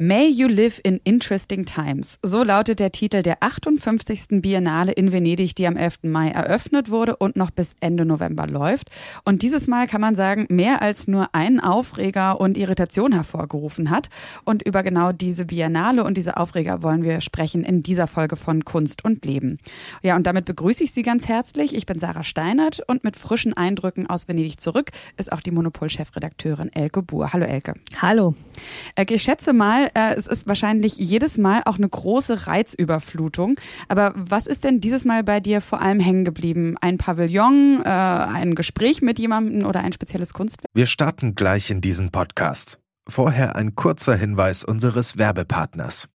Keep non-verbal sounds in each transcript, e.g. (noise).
May You Live in Interesting Times. So lautet der Titel der 58. Biennale in Venedig, die am 11. Mai eröffnet wurde und noch bis Ende November läuft. Und dieses Mal kann man sagen, mehr als nur einen Aufreger und Irritation hervorgerufen hat. Und über genau diese Biennale und diese Aufreger wollen wir sprechen in dieser Folge von Kunst und Leben. Ja, und damit begrüße ich Sie ganz herzlich. Ich bin Sarah Steinert und mit frischen Eindrücken aus Venedig zurück ist auch die Monopol-Chefredakteurin Elke Buhr. Hallo Elke. Hallo. Elke, ich schätze mal, äh, es ist wahrscheinlich jedes Mal auch eine große Reizüberflutung. Aber was ist denn dieses Mal bei dir vor allem hängen geblieben? Ein Pavillon, äh, ein Gespräch mit jemandem oder ein spezielles Kunstwerk? Wir starten gleich in diesen Podcast. Vorher ein kurzer Hinweis unseres Werbepartners.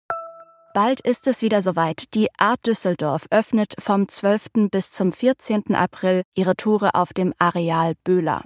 Bald ist es wieder soweit. Die Art Düsseldorf öffnet vom 12. bis zum 14. April ihre Tore auf dem Areal Böhler.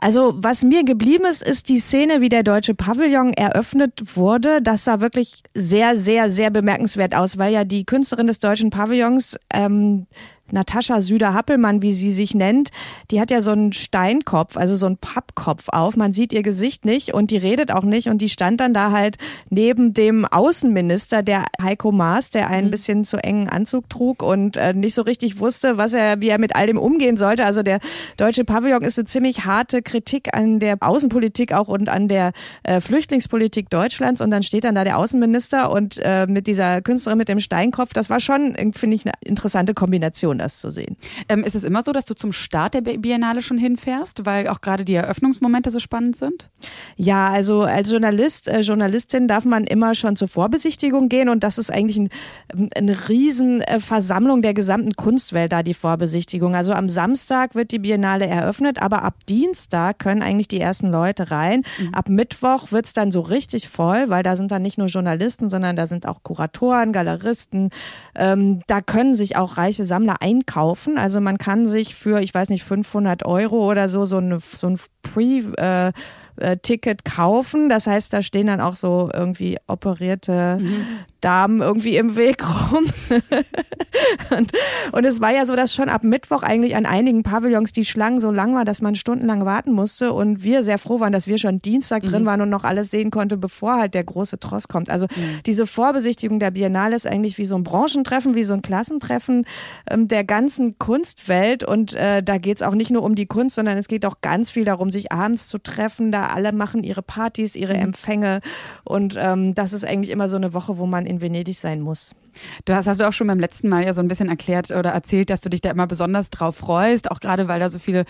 Also was mir geblieben ist, ist die Szene, wie der deutsche Pavillon eröffnet wurde. Das sah wirklich sehr, sehr, sehr bemerkenswert aus, weil ja die Künstlerin des deutschen Pavillons ähm, Natascha Süder-Happelmann, wie sie sich nennt, die hat ja so einen Steinkopf, also so einen Pappkopf auf. Man sieht ihr Gesicht nicht und die redet auch nicht. Und die stand dann da halt neben dem Außenminister, der Heiko Maas, der einen mhm. bisschen zu engen Anzug trug und äh, nicht so richtig wusste, was er, wie er mit all dem umgehen sollte. Also der deutsche Pavillon ist eine ziemlich harte Kritik an der Außenpolitik auch und an der äh, Flüchtlingspolitik Deutschlands. Und dann steht dann da der Außenminister und äh, mit dieser Künstlerin mit dem Steinkopf. Das war schon, finde ich, eine interessante Kombination das zu sehen. Ähm, ist es immer so, dass du zum Start der Biennale schon hinfährst, weil auch gerade die Eröffnungsmomente so spannend sind? Ja, also als Journalist, äh, Journalistin darf man immer schon zur Vorbesichtigung gehen und das ist eigentlich ein, ähm, eine Riesenversammlung der gesamten Kunstwelt da, die Vorbesichtigung. Also am Samstag wird die Biennale eröffnet, aber ab Dienstag können eigentlich die ersten Leute rein. Mhm. Ab Mittwoch wird es dann so richtig voll, weil da sind dann nicht nur Journalisten, sondern da sind auch Kuratoren, Galeristen. Ähm, da können sich auch reiche Sammler einkaufen. Also man kann sich für, ich weiß nicht, 500 Euro oder so, so, eine, so ein Pre- äh, äh, kaufen. Das heißt, da stehen dann auch so irgendwie operierte mhm. Damen irgendwie im Weg rum. (laughs) und, und, es war ja so, dass schon ab Mittwoch eigentlich an einigen Pavillons die Schlangen so lang war, dass man stundenlang warten musste und wir sehr froh waren, dass wir schon Dienstag mhm. drin waren und noch alles sehen konnte, bevor halt der große Tross kommt. Also mhm. diese Vorbesichtigung der Biennale ist eigentlich wie so ein Branchentreffen, wie so ein Klassentreffen ähm, der ganzen Kunstwelt und äh, da geht es auch nicht nur um die Kunst, sondern es geht auch ganz viel darum, sich abends zu treffen, da alle machen ihre Partys, ihre mhm. Empfänge und ähm, das ist eigentlich immer so eine Woche, wo man in Venedig sein muss. Du hast, hast du auch schon beim letzten Mal ja so ein bisschen erklärt oder erzählt, dass du dich da immer besonders drauf freust, auch gerade weil da so viele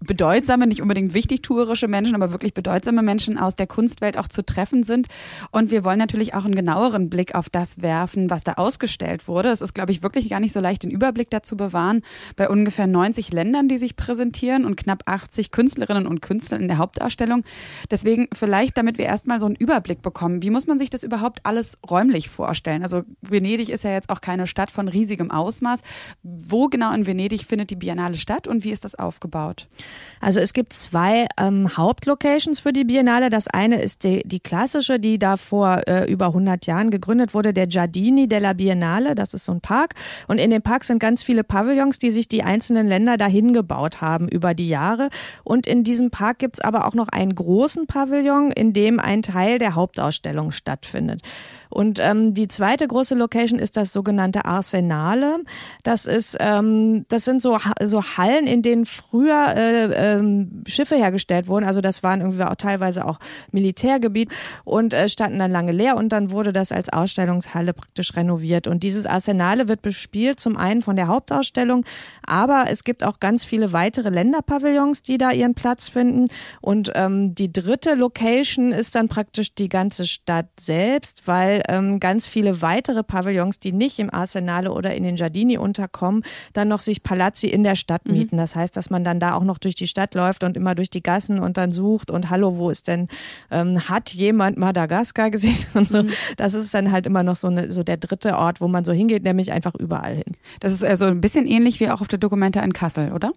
bedeutsame, nicht unbedingt wichtigtuerische Menschen, aber wirklich bedeutsame Menschen aus der Kunstwelt auch zu treffen sind. Und wir wollen natürlich auch einen genaueren Blick auf das werfen, was da ausgestellt wurde. Es ist, glaube ich, wirklich gar nicht so leicht, den Überblick dazu bewahren. Bei ungefähr 90 Ländern, die sich präsentieren und knapp 80 Künstlerinnen und Künstlern in der Hauptdarstellung. Deswegen vielleicht, damit wir erstmal so einen Überblick bekommen, wie muss man sich das überhaupt alles räumlich vorstellen? Also Venedig ist ja jetzt auch keine Stadt von riesigem Ausmaß. Wo genau in Venedig findet die Biennale statt und wie ist das aufgebaut? Also es gibt zwei ähm, Hauptlocations für die Biennale. Das eine ist die, die klassische, die da vor äh, über 100 Jahren gegründet wurde, der Giardini della Biennale. Das ist so ein Park. Und in dem Park sind ganz viele Pavillons, die sich die einzelnen Länder dahin gebaut haben über die Jahre. Und in diesem Park gibt es aber auch noch einen großen Pavillon, in dem ein Teil der Hauptausstellung stattfindet. Und ähm, die zweite große Location ist das sogenannte Arsenale. Das ist, ähm, das sind so, so Hallen, in denen früher äh, ähm, Schiffe hergestellt wurden. Also das waren irgendwie auch teilweise auch Militärgebiet und äh, standen dann lange leer und dann wurde das als Ausstellungshalle praktisch renoviert. Und dieses Arsenale wird bespielt zum einen von der Hauptausstellung, aber es gibt auch ganz viele weitere Länderpavillons, die da ihren Platz finden. Und ähm, die dritte Location ist dann praktisch die ganze Stadt selbst, weil ähm, ganz viele weitere Pavillons, die nicht im Arsenale oder in den Giardini unterkommen, dann noch sich Palazzi in der Stadt mhm. mieten. Mhm. Das heißt, dass man dann da auch noch durch die Stadt läuft und immer durch die Gassen und dann sucht und hallo, wo ist denn, ähm, hat jemand Madagaskar gesehen? (laughs) Und so. Mhm. Das ist dann halt immer noch so, eine, so der dritte Ort, wo man so hingeht, nämlich einfach überall hin. Das ist also ein bisschen ähnlich wie auch auf der Dokumente in Kassel, oder?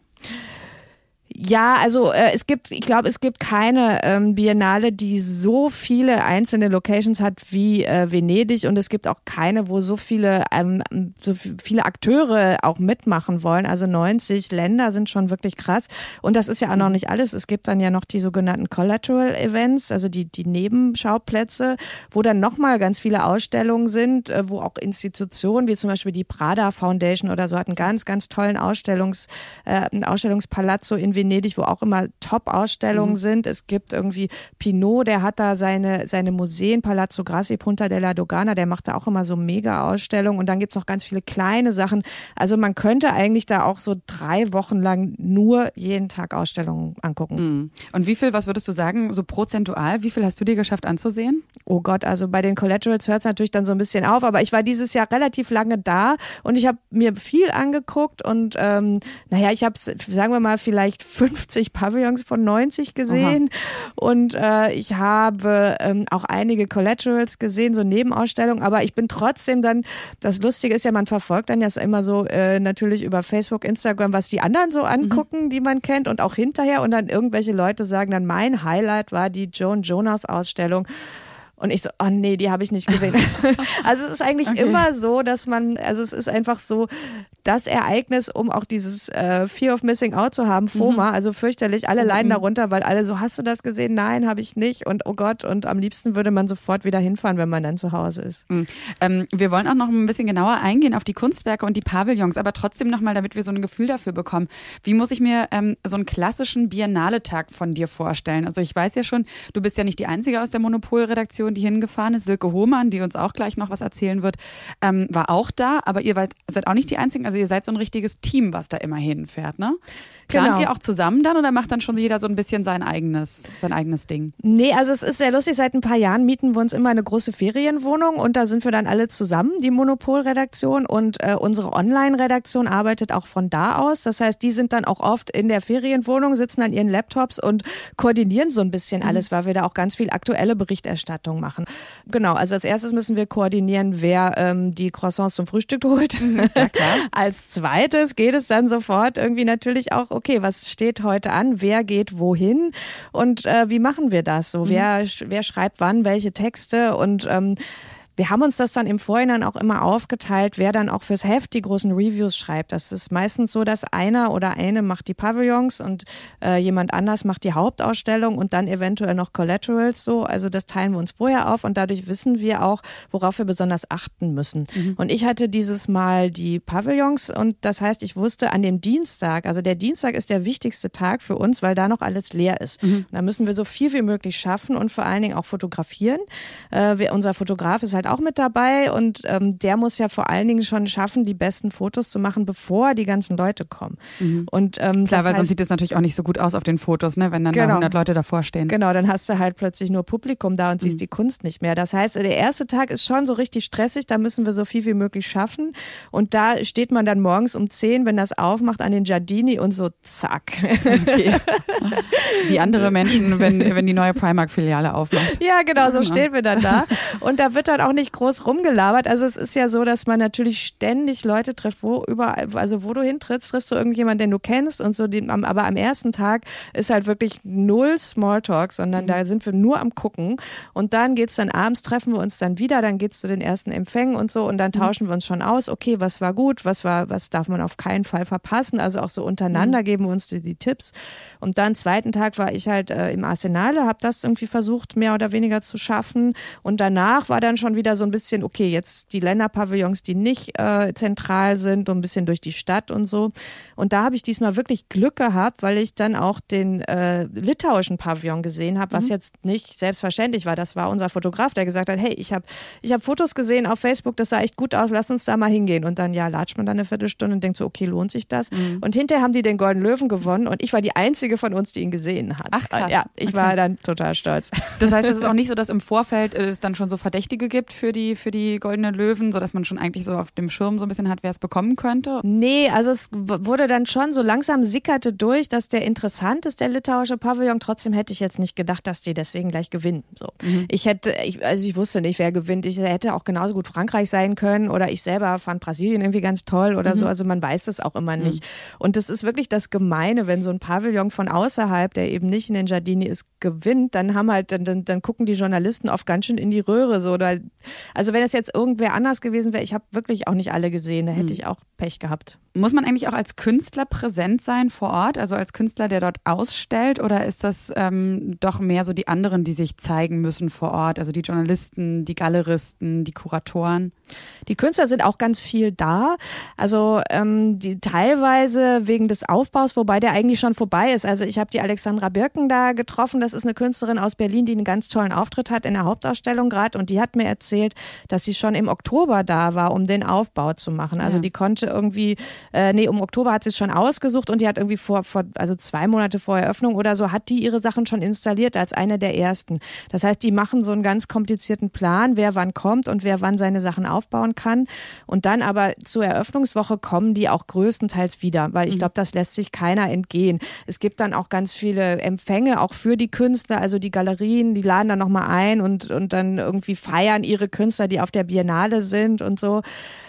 Ja, also äh, es gibt, ich glaube, es gibt keine ähm, Biennale, die so viele einzelne Locations hat wie äh, Venedig und es gibt auch keine, wo so viele ähm, so viele Akteure auch mitmachen wollen. Also 90 Länder sind schon wirklich krass und das ist ja auch noch mhm. nicht alles. Es gibt dann ja noch die sogenannten Collateral Events, also die die Nebenschauplätze, wo dann nochmal ganz viele Ausstellungen sind, äh, wo auch Institutionen wie zum Beispiel die Prada Foundation oder so hat einen ganz ganz tollen Ausstellungs äh, Ausstellungspalazzo in Venedig Venedig, wo auch immer Top-Ausstellungen mhm. sind. Es gibt irgendwie Pinot, der hat da seine, seine Museen, Palazzo Grassi, Punta della Dogana, der macht da auch immer so Mega-Ausstellungen. Und dann gibt es noch ganz viele kleine Sachen. Also man könnte eigentlich da auch so drei Wochen lang nur jeden Tag Ausstellungen angucken. Mhm. Und wie viel, was würdest du sagen, so prozentual, wie viel hast du dir geschafft anzusehen? Oh Gott, also bei den Collaterals hört es natürlich dann so ein bisschen auf, aber ich war dieses Jahr relativ lange da und ich habe mir viel angeguckt und ähm, naja, ich habe sagen wir mal, vielleicht 50 Pavillons von 90 gesehen Aha. und äh, ich habe ähm, auch einige Collaterals gesehen, so Nebenausstellungen, aber ich bin trotzdem dann, das Lustige ist ja, man verfolgt dann ja immer so äh, natürlich über Facebook, Instagram, was die anderen so angucken, mhm. die man kennt und auch hinterher und dann irgendwelche Leute sagen dann, mein Highlight war die Joan Jonas Ausstellung. Und ich so, oh nee, die habe ich nicht gesehen. (laughs) also es ist eigentlich okay. immer so, dass man, also es ist einfach so das Ereignis, um auch dieses äh, Fear of Missing Out zu haben, FOMA, mhm. also fürchterlich, alle leiden mhm. darunter, weil alle so, hast du das gesehen? Nein, habe ich nicht. Und oh Gott, und am liebsten würde man sofort wieder hinfahren, wenn man dann zu Hause ist. Mhm. Ähm, wir wollen auch noch ein bisschen genauer eingehen auf die Kunstwerke und die Pavillons, aber trotzdem nochmal, damit wir so ein Gefühl dafür bekommen. Wie muss ich mir ähm, so einen klassischen Biennale-Tag von dir vorstellen? Also ich weiß ja schon, du bist ja nicht die Einzige aus der Monopol-Redaktion, Redaktion, die hingefahren ist. Silke Hohmann, die uns auch gleich noch was erzählen wird, ähm, war auch da. Aber ihr seid, seid auch nicht die Einzigen. Also ihr seid so ein richtiges Team, was da immer hinfährt, ne? Plant genau. ihr auch zusammen dann oder macht dann schon jeder so ein bisschen sein eigenes, sein eigenes Ding? Nee, also es ist sehr lustig. Seit ein paar Jahren mieten wir uns immer eine große Ferienwohnung und da sind wir dann alle zusammen, die Monopol-Redaktion und äh, unsere Online-Redaktion arbeitet auch von da aus. Das heißt, die sind dann auch oft in der Ferienwohnung, sitzen an ihren Laptops und koordinieren so ein bisschen mhm. alles, weil wir da auch ganz viel aktuelle Berichterstattung machen. Genau, also als erstes müssen wir koordinieren, wer ähm, die Croissants zum Frühstück holt. Mhm, ja, (laughs) als zweites geht es dann sofort irgendwie natürlich auch okay, was steht heute an, wer geht wohin und äh, wie machen wir das so? Mhm. Wer, wer schreibt wann welche Texte und ähm, wir haben uns das dann im Vorhinein auch immer aufgeteilt, wer dann auch fürs Heft die großen Reviews schreibt. Das ist meistens so, dass einer oder eine macht die Pavillons und äh, jemand anders macht die Hauptausstellung und dann eventuell noch Collaterals so. Also das teilen wir uns vorher auf und dadurch wissen wir auch, worauf wir besonders achten müssen. Mhm. Und ich hatte dieses Mal die Pavillons und das heißt, ich wusste an dem Dienstag, also der Dienstag ist der wichtigste Tag für uns, weil da noch alles leer ist. Mhm. Da müssen wir so viel wie möglich schaffen und vor allen Dingen auch fotografieren. Äh, wir, unser Fotograf ist halt auch mit dabei und ähm, der muss ja vor allen Dingen schon schaffen, die besten Fotos zu machen, bevor die ganzen Leute kommen. Mhm. Und ähm, klar, weil heißt, sonst sieht das natürlich auch nicht so gut aus auf den Fotos, ne, wenn dann genau, da 100 Leute davor stehen. Genau, dann hast du halt plötzlich nur Publikum da und siehst mhm. die Kunst nicht mehr. Das heißt, der erste Tag ist schon so richtig stressig, da müssen wir so viel wie möglich schaffen und da steht man dann morgens um 10, wenn das aufmacht, an den Giardini und so zack. Okay. (laughs) Wie andere Menschen, wenn, wenn die neue Primark-Filiale aufmacht. Ja, genau, so stehen wir dann da. Und da wird dann auch nicht groß rumgelabert. Also es ist ja so, dass man natürlich ständig Leute trifft, wo überall, also wo du hintrittst, triffst du irgendjemanden, den du kennst und so. Die, aber am ersten Tag ist halt wirklich null Smalltalk, sondern mhm. da sind wir nur am gucken. Und dann geht's dann abends, treffen wir uns dann wieder, dann geht's zu den ersten Empfängen und so und dann mhm. tauschen mhm. wir uns schon aus, okay, was war gut, was war, was darf man auf keinen Fall verpassen. Also auch so untereinander mhm. geben wir uns die, die, Tipps. Und dann zweiten Tag war ich halt äh, im Arsenale, habe das irgendwie versucht, mehr oder weniger zu schaffen. Und danach war dann schon wieder wieder so ein bisschen, okay, jetzt die Länderpavillons, die nicht äh, zentral sind, so ein bisschen durch die Stadt und so. Und da habe ich diesmal wirklich Glück gehabt, weil ich dann auch den äh, litauischen Pavillon gesehen habe, was mhm. jetzt nicht selbstverständlich war. Das war unser Fotograf, der gesagt hat, hey, ich habe ich hab Fotos gesehen auf Facebook, das sah echt gut aus, lass uns da mal hingehen. Und dann, ja, latscht man dann eine Viertelstunde und denkt so, okay, lohnt sich das? Mhm. Und hinterher haben die den Golden Löwen gewonnen und ich war die einzige von uns, die ihn gesehen hat. Ach krass. Ja, ich okay. war dann total stolz. Das heißt, es ist auch nicht so, dass im Vorfeld es dann schon so Verdächtige gibt für die, für die Goldenen Löwen, sodass man schon eigentlich so auf dem Schirm so ein bisschen hat, wer es bekommen könnte? Nee, also es wurde dann schon so langsam sickerte durch, dass der interessant ist, der litauische Pavillon. Trotzdem hätte ich jetzt nicht gedacht, dass die deswegen gleich gewinnen. So. Mhm. Ich hätte, ich, also ich wusste nicht, wer gewinnt. Ich hätte auch genauso gut Frankreich sein können oder ich selber fand Brasilien irgendwie ganz toll oder mhm. so. Also man weiß das auch immer nicht. Mhm. Und das ist wirklich das Gemeine, wenn so ein Pavillon von außerhalb, der eben nicht in den Giardini ist, gewinnt, dann haben halt, dann, dann, dann gucken die Journalisten oft ganz schön in die Röhre. So. Oder, also wenn es jetzt irgendwer anders gewesen wäre, ich habe wirklich auch nicht alle gesehen, da hätte mhm. ich auch Pech gehabt. Muss man eigentlich auch als Künstler präsent sein vor Ort, also als Künstler, der dort ausstellt, oder ist das ähm, doch mehr so die anderen, die sich zeigen müssen vor Ort, also die Journalisten, die Galeristen, die Kuratoren? Die Künstler sind auch ganz viel da, also ähm, die teilweise wegen des Aufbaus, wobei der eigentlich schon vorbei ist. Also ich habe die Alexandra Birken da getroffen, das ist eine Künstlerin aus Berlin, die einen ganz tollen Auftritt hat in der Hauptausstellung gerade und die hat mir erzählt, dass sie schon im Oktober da war, um den Aufbau zu machen. Also ja. die konnte irgendwie äh, nee, um Oktober hat sie es schon ausgesucht und die hat irgendwie vor, vor, also zwei Monate vor Eröffnung oder so, hat die ihre Sachen schon installiert als eine der ersten. Das heißt, die machen so einen ganz komplizierten Plan, wer wann kommt und wer wann seine Sachen aufbauen kann. Und dann aber zur Eröffnungswoche kommen die auch größtenteils wieder, weil ich mhm. glaube, das lässt sich keiner entgehen. Es gibt dann auch ganz viele Empfänge, auch für die Künstler, also die Galerien, die laden dann nochmal ein und, und dann irgendwie feiern ihre Künstler, die auf der Biennale sind und so.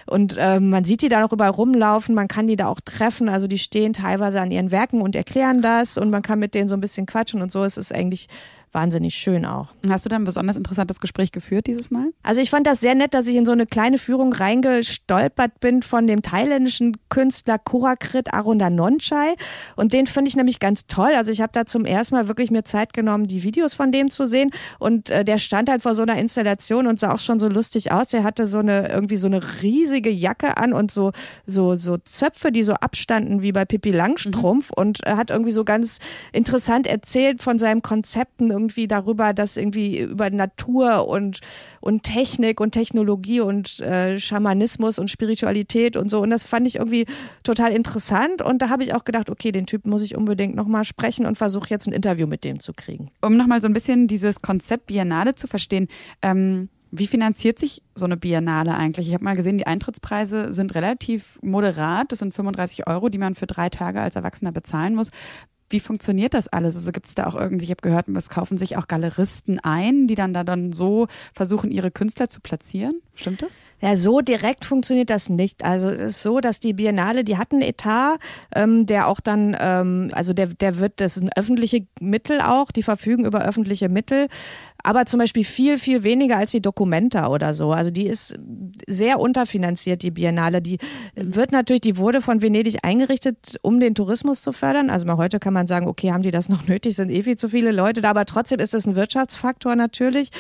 Und äh, man sieht die da noch überall rumlaufen, man kann die da auch treffen. Also die stehen teilweise an ihren Werken und erklären das und man kann mit denen so ein bisschen quatschen und so. Es ist eigentlich wahnsinnig schön auch. Hast du dann ein besonders interessantes Gespräch geführt dieses Mal? Also ich fand das sehr nett, dass ich in so eine kleine Führung reingestolpert bin von dem thailändischen Künstler Kurakrit Arundanonchai und den finde ich nämlich ganz toll. Also ich habe da zum ersten Mal wirklich mir Zeit genommen, die Videos von dem zu sehen und äh, der stand halt vor so einer Installation und sah auch schon so lustig aus. Der hatte so eine irgendwie so eine riesige Jacke an und so so so Zöpfe, die so abstanden wie bei Pippi Langstrumpf mhm. und er hat irgendwie so ganz interessant erzählt von seinen Konzepten irgendwie darüber, dass irgendwie über Natur und, und Technik und Technologie und äh, Schamanismus und Spiritualität und so. Und das fand ich irgendwie total interessant. Und da habe ich auch gedacht, okay, den Typen muss ich unbedingt nochmal sprechen und versuche jetzt ein Interview mit dem zu kriegen. Um nochmal so ein bisschen dieses Konzept Biennale zu verstehen, ähm wie finanziert sich so eine Biennale eigentlich? Ich habe mal gesehen, die Eintrittspreise sind relativ moderat. Das sind 35 Euro, die man für drei Tage als Erwachsener bezahlen muss. Wie funktioniert das alles? Also gibt es da auch irgendwie, ich habe gehört, es kaufen sich auch Galeristen ein, die dann da dann so versuchen, ihre Künstler zu platzieren? Stimmt das? Ja, so direkt funktioniert das nicht. Also es ist so, dass die Biennale, die hat einen Etat, ähm, der auch dann, ähm, also der, der wird, das sind öffentliche Mittel auch, die verfügen über öffentliche Mittel aber zum Beispiel viel, viel weniger als die Documenta oder so. Also die ist sehr unterfinanziert, die Biennale. Die wird natürlich, die wurde von Venedig eingerichtet, um den Tourismus zu fördern. Also mal heute kann man sagen, okay, haben die das noch (laughs) nötig, sind eh viel zu viele Leute da, aber trotzdem ist das ein Wirtschaftsfaktor natürlich.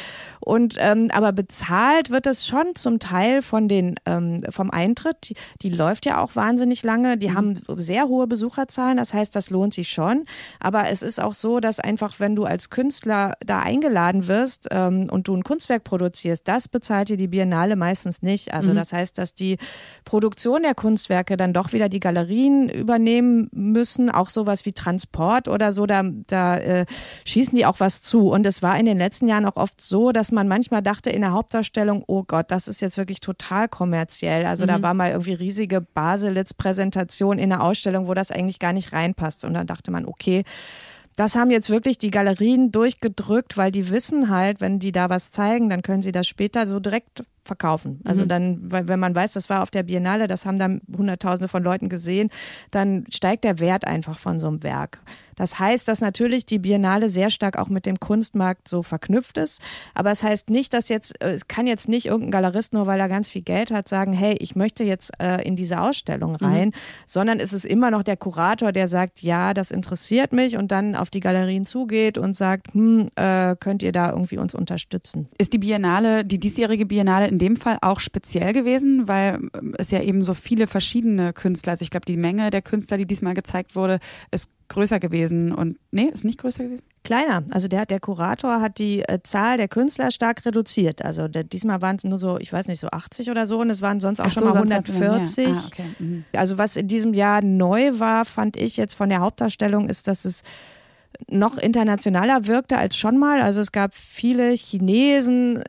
Und ähm, aber bezahlt wird es schon zum Teil von den ähm, vom Eintritt. Die, die läuft ja auch wahnsinnig lange. Die mhm. haben sehr hohe Besucherzahlen. Das heißt, das lohnt sich schon. Aber es ist auch so, dass einfach, wenn du als Künstler da eingeladen wirst, wirst ähm, und du ein Kunstwerk produzierst, das bezahlt dir die Biennale meistens nicht. Also mhm. das heißt, dass die Produktion der Kunstwerke dann doch wieder die Galerien übernehmen müssen, auch sowas wie Transport oder so, da, da äh, schießen die auch was zu. Und es war in den letzten Jahren auch oft so, dass man manchmal dachte in der Hauptdarstellung, oh Gott, das ist jetzt wirklich total kommerziell. Also mhm. da war mal irgendwie riesige Baselitz-Präsentation in der Ausstellung, wo das eigentlich gar nicht reinpasst. Und dann dachte man, okay, das haben jetzt wirklich die Galerien durchgedrückt, weil die wissen halt, wenn die da was zeigen, dann können sie das später so direkt verkaufen. Also mhm. dann, wenn man weiß, das war auf der Biennale, das haben dann Hunderttausende von Leuten gesehen, dann steigt der Wert einfach von so einem Werk. Das heißt, dass natürlich die Biennale sehr stark auch mit dem Kunstmarkt so verknüpft ist. Aber es heißt nicht, dass jetzt, äh, es kann jetzt nicht irgendein Galerist, nur weil er ganz viel Geld hat, sagen, hey, ich möchte jetzt äh, in diese Ausstellung mhm. rein, mhm. sondern es ist immer noch der Kurator, der sagt, ja, das interessiert mich und dann auf die Galerien zugeht und sagt, hm, äh, könnt ihr da irgendwie uns unterstützen. Ist die Biennale, die diesjährige Biennale in dem Fall auch speziell gewesen, weil ähm, es ja eben so viele verschiedene Künstler, also ich glaube, die Menge der Künstler, die diesmal gezeigt wurde, ist größer gewesen und nee, ist nicht größer gewesen? Kleiner. Also der, der Kurator hat die äh, Zahl der Künstler stark reduziert. Also der, diesmal waren es nur so, ich weiß nicht, so 80 oder so und es waren sonst auch Ach schon so, mal 140. Ah, okay. mhm. Also was in diesem Jahr neu war, fand ich jetzt von der Hauptdarstellung, ist, dass es noch internationaler wirkte als schon mal. Also es gab viele Chinesen,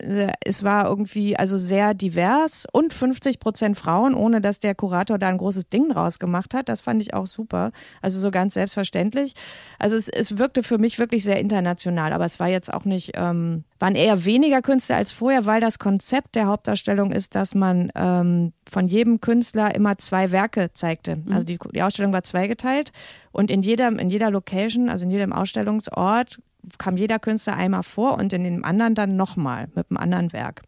es war irgendwie also sehr divers und 50 Prozent Frauen, ohne dass der Kurator da ein großes Ding draus gemacht hat. Das fand ich auch super. Also so ganz selbstverständlich. Also es, es wirkte für mich wirklich sehr international, aber es war jetzt auch nicht ähm, waren eher weniger Künstler als vorher, weil das Konzept der Hauptdarstellung ist, dass man ähm, von jedem Künstler immer zwei Werke zeigte. Mhm. Also die, die Ausstellung war zweigeteilt und in jeder, in jeder Location, also in jedem Ausstellungsort, kam jeder Künstler einmal vor und in dem anderen dann nochmal mit einem anderen Werk.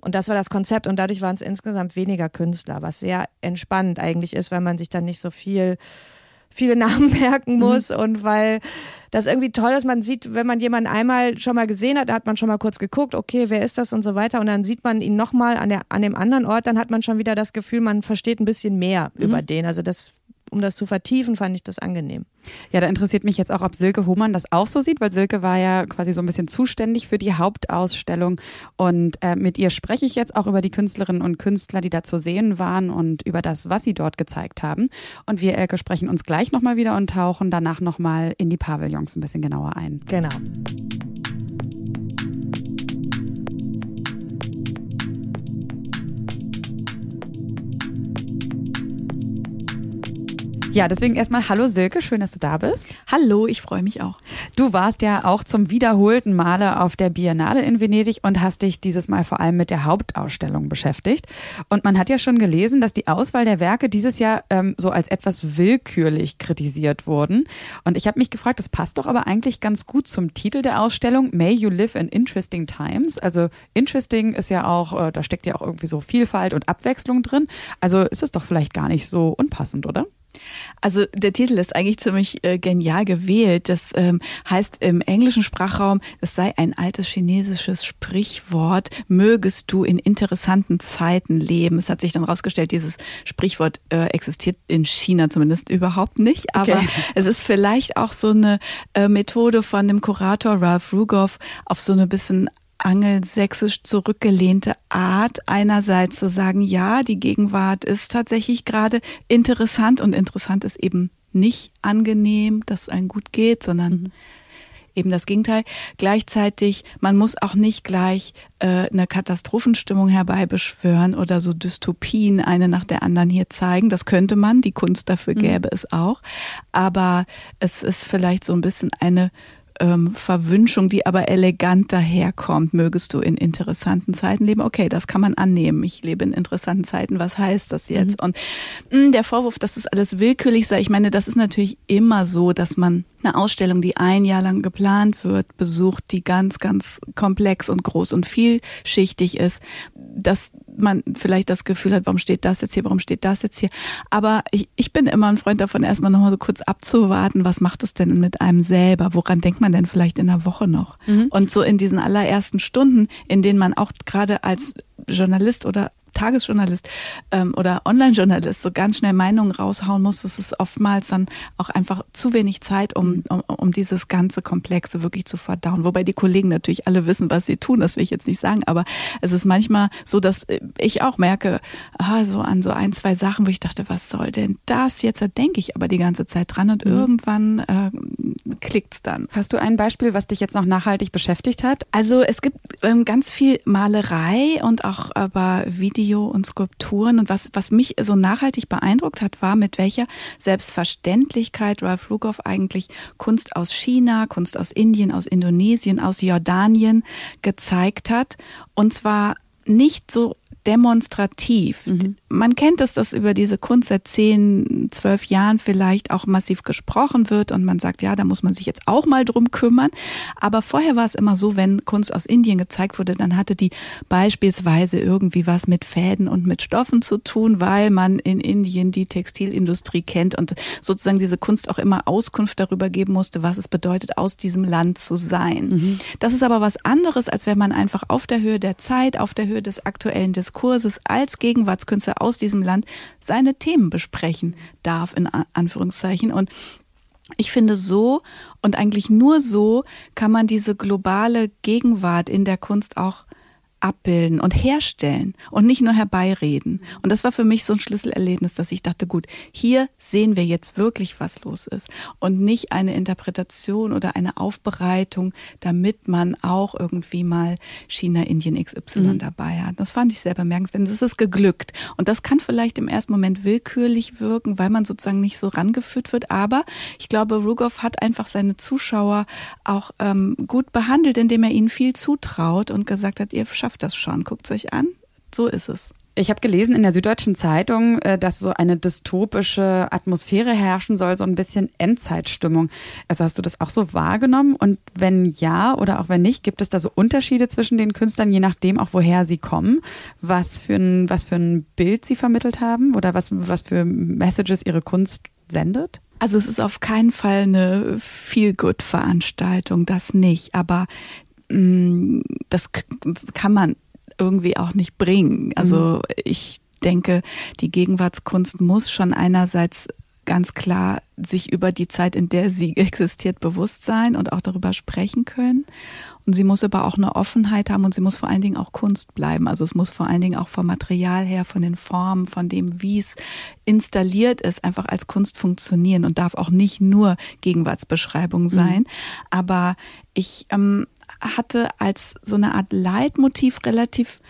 Und das war das Konzept und dadurch waren es insgesamt weniger Künstler, was sehr entspannend eigentlich ist, weil man sich dann nicht so viel viele (laughs) Namen merken mhm. muss mhm. und weil das irgendwie toll ist, man sieht, wenn man jemanden einmal schon mal gesehen hat, da hat man schon mal kurz geguckt, okay, wer ist das und so weiter und dann sieht man ihn nochmal an, an dem anderen Ort, dann hat man schon wieder das Gefühl, man versteht ein bisschen mehr mhm. über den. Also das um das zu vertiefen, fand ich das angenehm. Ja, da interessiert mich jetzt auch, ob Silke Hohmann das auch so sieht, weil Silke war ja quasi so ein bisschen zuständig für die Hauptausstellung. Und äh, mit ihr spreche ich jetzt auch über die Künstlerinnen und Künstler, die da zu sehen waren und über das, was sie dort gezeigt haben. Und wir, Elke, sprechen uns gleich nochmal wieder und tauchen danach nochmal in die Pavillons ein bisschen genauer ein. Genau. Ja, deswegen erstmal Hallo Silke, schön, dass du da bist. Hallo, ich freue mich auch. Du warst ja auch zum wiederholten Male auf der Biennale in Venedig und hast dich dieses Mal vor allem mit der Hauptausstellung beschäftigt. Und man hat ja schon gelesen, dass die Auswahl der Werke dieses Jahr ähm, so als etwas willkürlich kritisiert wurden. Und ich habe mich gefragt, das passt doch aber eigentlich ganz gut zum Titel der Ausstellung, May You Live in Interesting Times. Also interesting ist ja auch, äh, da steckt ja auch irgendwie so Vielfalt und Abwechslung drin. Also ist es doch vielleicht gar nicht so unpassend, oder? Also der Titel ist eigentlich ziemlich äh, genial gewählt. Das ähm, heißt im englischen Sprachraum, es sei ein altes chinesisches Sprichwort, mögest du in interessanten Zeiten leben. Es hat sich dann rausgestellt, dieses Sprichwort äh, existiert in China zumindest überhaupt nicht. Aber okay. es ist vielleicht auch so eine äh, Methode von dem Kurator Ralph Rugoff auf so eine bisschen angelsächsisch zurückgelehnte Art, einerseits zu sagen, ja, die Gegenwart ist tatsächlich gerade interessant und interessant ist eben nicht angenehm, dass es einem gut geht, sondern mhm. eben das Gegenteil. Gleichzeitig, man muss auch nicht gleich äh, eine Katastrophenstimmung herbeibeschwören oder so Dystopien eine nach der anderen hier zeigen. Das könnte man, die Kunst dafür mhm. gäbe mhm. es auch. Aber es ist vielleicht so ein bisschen eine ähm, Verwünschung, die aber elegant daherkommt. Mögest du in interessanten Zeiten leben? Okay, das kann man annehmen. Ich lebe in interessanten Zeiten. Was heißt das jetzt? Mhm. Und mh, hm, der Vorwurf, dass das alles willkürlich sei, ich meine, das ist natürlich immer so, dass man eine Ausstellung, die ein Jahr lang geplant wird, besucht, die ganz, ganz komplex und groß und vielschichtig ist, dass man vielleicht das Gefühl hat, warum steht das jetzt hier, warum steht das jetzt hier. Aber ich, ich bin immer ein Freund davon, erstmal nochmal so kurz abzuwarten, was macht es denn mit einem selber? Woran denkt man denn vielleicht in einer Woche noch? Mhm. Und so in diesen allerersten Stunden, in denen man auch gerade als Journalist oder Tagesjournalist ähm, oder Online-Journalist so ganz schnell Meinungen raushauen muss, das ist oftmals dann auch einfach zu wenig Zeit, um, um, um dieses ganze Komplexe wirklich zu verdauen. Wobei die Kollegen natürlich alle wissen, was sie tun, das will ich jetzt nicht sagen, aber es ist manchmal so, dass ich auch merke, ah, so an so ein, zwei Sachen, wo ich dachte, was soll denn das jetzt? Da denke ich aber die ganze Zeit dran und mhm. irgendwann äh, klickt's dann. Hast du ein Beispiel, was dich jetzt noch nachhaltig beschäftigt hat? Also es gibt ähm, ganz viel Malerei und auch aber Video Video und Skulpturen. Und was, was mich so nachhaltig beeindruckt hat, war, mit welcher Selbstverständlichkeit Ralph Rugoff eigentlich Kunst aus China, Kunst aus Indien, aus Indonesien, aus Jordanien gezeigt hat. Und zwar nicht so demonstrativ. Mhm. Man kennt es, dass über diese Kunst seit zehn, zwölf Jahren vielleicht auch massiv gesprochen wird und man sagt, ja, da muss man sich jetzt auch mal drum kümmern. Aber vorher war es immer so, wenn Kunst aus Indien gezeigt wurde, dann hatte die beispielsweise irgendwie was mit Fäden und mit Stoffen zu tun, weil man in Indien die Textilindustrie kennt und sozusagen diese Kunst auch immer Auskunft darüber geben musste, was es bedeutet, aus diesem Land zu sein. Mhm. Das ist aber was anderes, als wenn man einfach auf der Höhe der Zeit, auf der Höhe des aktuellen Diskurses Diskurses als Gegenwartskünstler aus diesem Land seine Themen besprechen darf, in Anführungszeichen. Und ich finde, so und eigentlich nur so kann man diese globale Gegenwart in der Kunst auch abbilden und herstellen und nicht nur herbeireden. Und das war für mich so ein Schlüsselerlebnis, dass ich dachte, gut, hier sehen wir jetzt wirklich, was los ist und nicht eine Interpretation oder eine Aufbereitung, damit man auch irgendwie mal China, Indien XY mhm. dabei hat. Das fand ich sehr bemerkenswert. Das ist geglückt. Und das kann vielleicht im ersten Moment willkürlich wirken, weil man sozusagen nicht so rangeführt wird. Aber ich glaube, Rugoff hat einfach seine Zuschauer auch ähm, gut behandelt, indem er ihnen viel zutraut und gesagt hat, ihr schafft schafft das schon. Guckt es euch an. So ist es. Ich habe gelesen in der Süddeutschen Zeitung, äh, dass so eine dystopische Atmosphäre herrschen soll, so ein bisschen Endzeitstimmung. Also hast du das auch so wahrgenommen? Und wenn ja oder auch wenn nicht, gibt es da so Unterschiede zwischen den Künstlern, je nachdem auch woher sie kommen, was für ein, was für ein Bild sie vermittelt haben oder was, was für Messages ihre Kunst sendet? Also es ist auf keinen Fall eine Feel-Good-Veranstaltung, das nicht. Aber das kann man irgendwie auch nicht bringen. Also mhm. ich denke, die Gegenwartskunst muss schon einerseits ganz klar sich über die Zeit, in der sie (laughs) existiert, bewusst sein und auch darüber sprechen können. Und sie muss aber auch eine Offenheit haben und sie muss vor allen Dingen auch Kunst bleiben. Also es muss vor allen Dingen auch vom Material her, von den Formen, von dem, wie es installiert ist, einfach als Kunst funktionieren und darf auch nicht nur Gegenwartsbeschreibung mhm. sein. Mhm. Aber ich ähm, hatte als so eine Art Leitmotiv relativ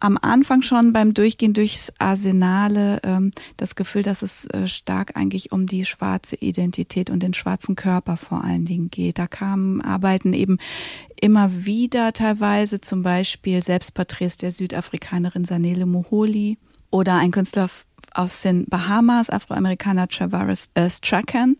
am Anfang schon beim Durchgehen durchs Arsenale ähm, das Gefühl, dass es äh, stark eigentlich um die schwarze Identität und den schwarzen Körper vor allen Dingen geht. Da kamen Arbeiten eben immer wieder teilweise, zum Beispiel Selbstporträts der Südafrikanerin Sanele Moholi oder ein Künstler aus den Bahamas, Afroamerikaner Travaris äh, Strachan,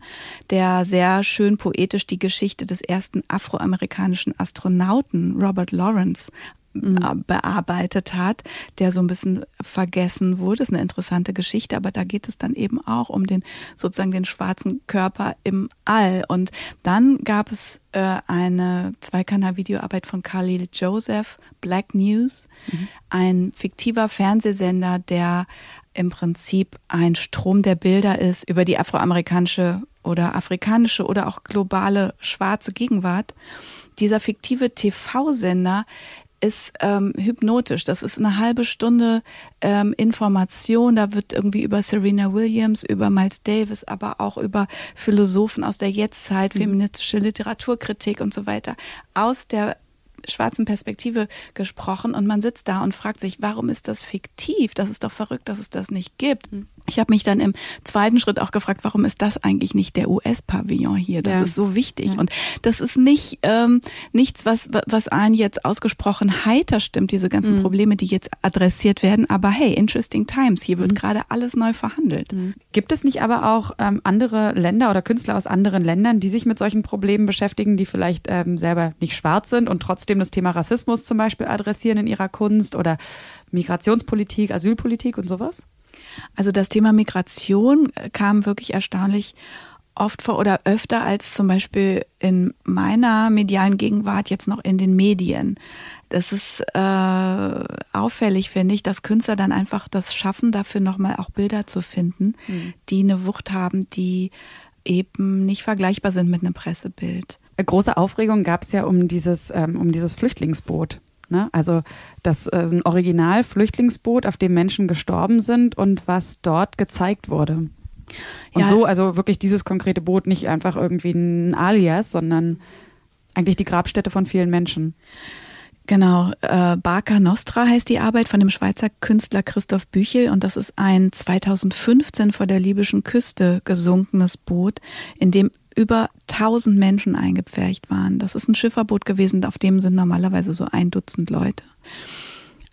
der sehr schön poetisch die Geschichte des ersten afroamerikanischen Astronauten Robert Lawrence mhm. Äh, bearbeitet hat, der so ein bisschen vergessen wurde. Das ist eine interessante Geschichte, aber da geht es dann eben auch um den sozusagen den schwarzen Körper im All. Und dann gab es äh, eine Zweikanal-Videoarbeit von Khalil Joseph, Black News, mhm. ein fiktiver Fernsehsender, der im Prinzip ein Strom der Bilder ist über die afroamerikanische oder afrikanische oder auch globale schwarze Gegenwart. Dieser fiktive TV-Sender ist ähm, hypnotisch. Das ist eine halbe Stunde ähm, Information. Da wird irgendwie über Serena Williams, über Miles Davis, aber auch über Philosophen aus der Jetztzeit, mhm. feministische Literaturkritik und so weiter aus der schwarzen Perspektive gesprochen und man sitzt da und fragt sich, warum ist das fiktiv? Das ist doch verrückt, dass es das nicht gibt. Ich habe mich dann im zweiten Schritt auch gefragt, warum ist das eigentlich nicht der US-Pavillon hier? Das ja. ist so wichtig. Ja. Und das ist nicht ähm, nichts, was, was einen jetzt ausgesprochen heiter stimmt, diese ganzen mhm. Probleme, die jetzt adressiert werden. Aber hey, interesting times. Hier wird mhm. gerade alles neu verhandelt. Mhm. Gibt es nicht aber auch ähm, andere Länder oder Künstler aus anderen Ländern, die sich mit solchen Problemen beschäftigen, die vielleicht ähm, selber nicht schwarz sind und trotzdem das Thema Rassismus zum Beispiel adressieren in ihrer Kunst oder Migrationspolitik, Asylpolitik und sowas? Also das Thema Migration äh, kam wirklich erstaunlich oft vor oder öfter als zum Beispiel in meiner medialen Gegenwart jetzt noch in den Medien. Das ist äh, auffällig, finde ich, dass Künstler dann einfach das schaffen, dafür nochmal auch Bilder zu finden, mhm. die eine Wucht haben, die eben nicht vergleichbar sind mit einem Pressebild. Große Aufregung gab es ja um dieses, ähm, um dieses Flüchtlingsboot. Ne? Also das äh, ein Original-Flüchtlingsboot, auf dem Menschen gestorben sind und was dort gezeigt wurde. Und ja. so, also wirklich dieses konkrete Boot, nicht einfach irgendwie ein Alias, sondern eigentlich die Grabstätte von vielen Menschen. Genau, äh, Barca Nostra heißt die Arbeit von dem Schweizer Künstler Christoph Büchel und das ist ein 2015 vor der libyschen Küste gesunkenes Boot, in dem über 1000 Menschen eingepfercht waren. Das ist ein Schifferboot gewesen, auf dem sind normalerweise so ein Dutzend Leute.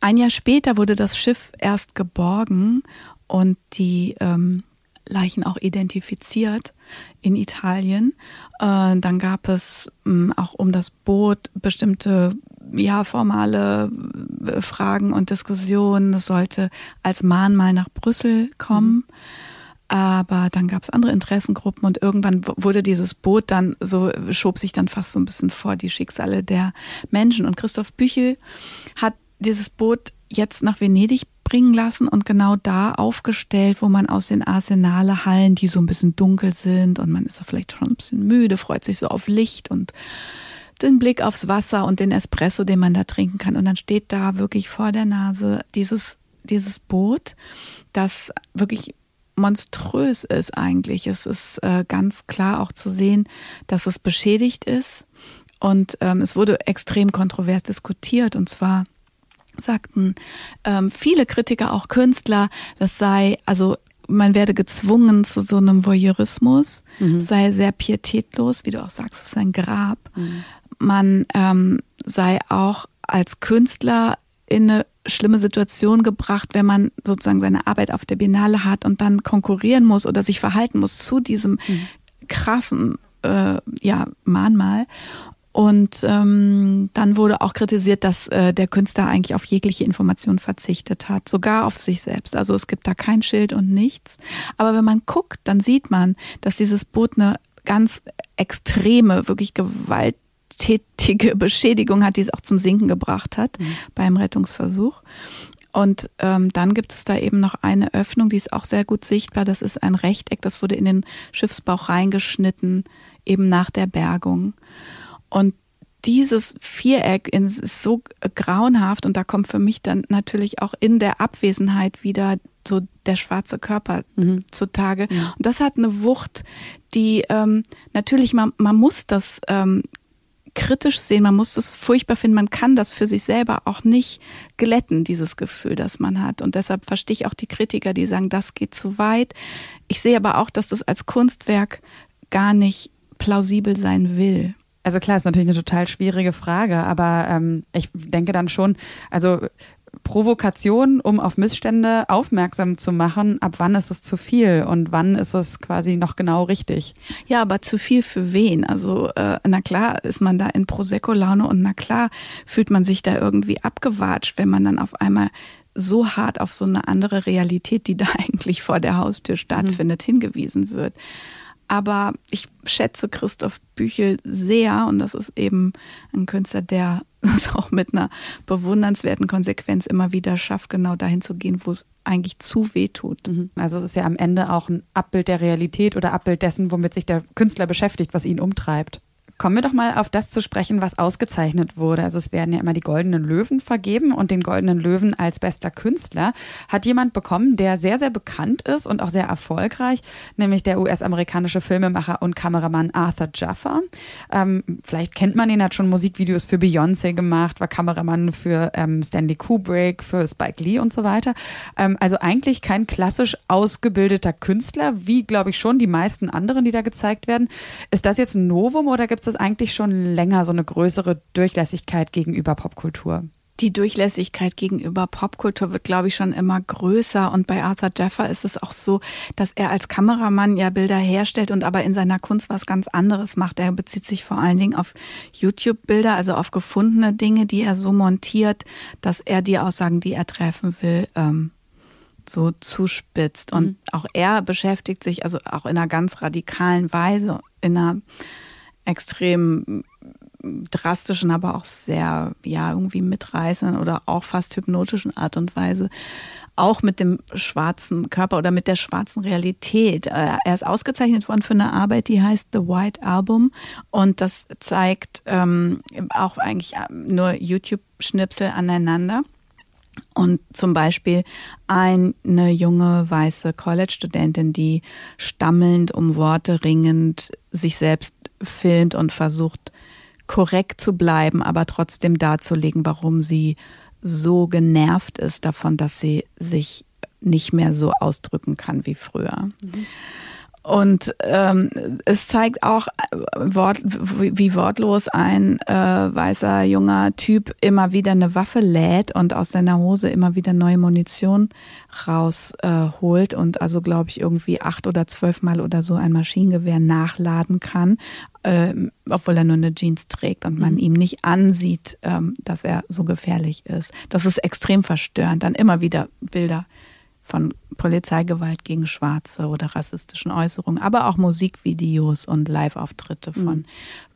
ein Jahr später wurde das Schiff erst geborgen und die ähm, Leichen auch identifiziert in Italien. Äh, dann gab es ähm, auch um das Boot bestimmte ja, formale äh, Fragen und Diskussionen. Es sollte als Mahnmal nach Brüssel kommen. Mhm. Aber dann gab es andere Interessengruppen und irgendwann wurde dieses Boot dann so, schob sich dann fast so ein bisschen vor die Schicksale der Menschen. Und Christoph Büchel hat dieses Boot jetzt nach Venedig bringen lassen und genau da aufgestellt, wo man aus den Arsenale-Hallen, die so ein bisschen dunkel sind und man ist ja vielleicht schon ein bisschen müde, freut sich so auf Licht und den Blick aufs Wasser und den Espresso, den man da trinken kann. Und dann steht da wirklich vor der Nase dieses, dieses Boot, das wirklich monströs ist eigentlich. Es ist äh, ganz klar auch zu sehen, dass es beschädigt ist. Und ähm, es wurde extrem kontrovers diskutiert. Und zwar sagten ähm, viele Kritiker, auch Künstler, das sei, also man werde gezwungen zu so einem Voyeurismus, mhm. sei sehr pietätlos, wie du auch sagst, es ist ein Grab. Mhm. Man ähm, sei auch als Künstler in eine schlimme Situation gebracht, wenn man sozusagen seine Arbeit auf der Biennale hat und dann konkurrieren muss oder sich verhalten muss zu diesem mhm. krassen äh, ja, Mahnmal. Und ähm, dann wurde auch kritisiert, dass äh, der Künstler eigentlich auf jegliche Information verzichtet hat, sogar auf sich selbst. Also es gibt da kein Schild und nichts. Aber wenn man guckt, dann sieht man, dass dieses Boot eine ganz extreme, wirklich gewalttätige Beschädigung hat, die es auch zum Sinken gebracht hat mhm. beim Rettungsversuch. Und ähm, dann gibt es da eben noch eine Öffnung, die ist auch sehr gut sichtbar. Das ist ein Rechteck, das wurde in den Schiffsbauch reingeschnitten, eben nach der Bergung. Und dieses Viereck ist so grauenhaft und da kommt für mich dann natürlich auch in der Abwesenheit wieder so der schwarze Körper mhm. zutage. Mhm. Und das hat eine Wucht, die ähm, natürlich, man, man muss das ähm, kritisch sehen, man muss das furchtbar finden, man kann das für sich selber auch nicht glätten, dieses Gefühl, das man hat. Und deshalb verstehe ich auch die Kritiker, die sagen, das geht zu weit. Ich sehe aber auch, dass das als Kunstwerk gar nicht plausibel sein will. Also klar, ist natürlich eine total schwierige Frage, aber ähm, ich denke dann schon, also Provokation, um auf Missstände aufmerksam zu machen, ab wann ist es zu viel und wann ist es quasi noch genau richtig? Ja, aber zu viel für wen? Also äh, na klar ist man da in Prosecco-Laune und na klar fühlt man sich da irgendwie abgewatscht, wenn man dann auf einmal so hart auf so eine andere Realität, die da (laughs) eigentlich vor der Haustür stattfindet, mhm. hingewiesen wird. Aber ich schätze Christoph Büchel sehr und das ist eben ein Künstler, der es auch mit einer bewundernswerten Konsequenz immer wieder schafft, genau dahin zu gehen, wo es eigentlich zu weh tut. Mhm. Also es ist ja am Ende auch ein Abbild der Realität oder Abbild dessen, womit sich der Künstler beschäftigt, was ihn umtreibt. Kommen wir doch mal auf das zu sprechen, was ausgezeichnet wurde. Also es werden ja immer die goldenen Löwen vergeben und den goldenen Löwen als bester Künstler hat jemand bekommen, der sehr, sehr bekannt ist und auch sehr erfolgreich, nämlich der US-amerikanische Filmemacher und Kameramann Arthur Jaffa. Ähm, vielleicht kennt man ihn, hat schon Musikvideos für Beyoncé gemacht, war Kameramann für ähm, Stanley Kubrick, für Spike Lee und so weiter. Ähm, also eigentlich kein klassisch ausgebildeter Künstler, wie glaube ich schon die meisten anderen, die da gezeigt werden. Ist das jetzt ein Novum oder gibt es eigentlich schon länger so eine größere Durchlässigkeit gegenüber Popkultur. Die Durchlässigkeit gegenüber Popkultur wird, glaube ich, schon immer größer. Und bei Arthur Jeffer ist es auch so, dass er als Kameramann ja Bilder herstellt und aber in seiner Kunst was ganz anderes macht. Er bezieht sich vor allen Dingen auf YouTube-Bilder, also auf gefundene Dinge, die er so montiert, dass er die Aussagen, die er treffen will, ähm, so zuspitzt. Und mhm. auch er beschäftigt sich also auch in einer ganz radikalen Weise, in einer extrem drastischen, aber auch sehr, ja, irgendwie mitreißenden oder auch fast hypnotischen Art und Weise. Auch mit dem schwarzen Körper oder mit der schwarzen Realität. Äh, er ist ausgezeichnet worden für eine Arbeit, die heißt The White Album. Und das zeigt ähm, auch eigentlich äh, nur YouTube-Schnipsel aneinander. Und zum Beispiel eine junge weiße College-Studentin, die stammelnd um Worte ringend sich selbst filmt und versucht korrekt zu bleiben, aber trotzdem darzulegen, warum sie so genervt ist davon, dass sie sich nicht mehr so ausdrücken kann wie früher. Mhm. Und ähm, es zeigt auch, äh, wort, wie wortlos ein äh, weißer junger Typ immer wieder eine Waffe lädt und aus seiner Hose immer wieder neue Munition rausholt äh, und also, glaube ich, irgendwie acht oder zwölf Mal oder so ein Maschinengewehr nachladen kann, äh, obwohl er nur eine Jeans trägt und man mhm. ihm nicht ansieht, ähm, dass er so gefährlich ist. Das ist extrem verstörend. Dann immer wieder Bilder von Polizeigewalt gegen Schwarze oder rassistischen Äußerungen, aber auch Musikvideos und Live-Auftritte von mhm.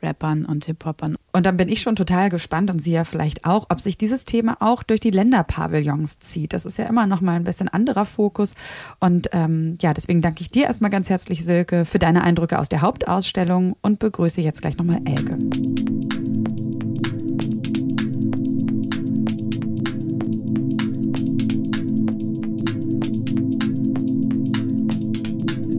Rappern und Hip-Hopern. Und dann bin ich schon total gespannt und Sie ja vielleicht auch, ob sich dieses Thema auch durch die Länderpavillons zieht. Das ist ja immer noch mal ein bisschen anderer Fokus. Und ähm, ja, deswegen danke ich dir erstmal ganz herzlich, Silke, für deine Eindrücke aus der Hauptausstellung und begrüße jetzt gleich nochmal Elke.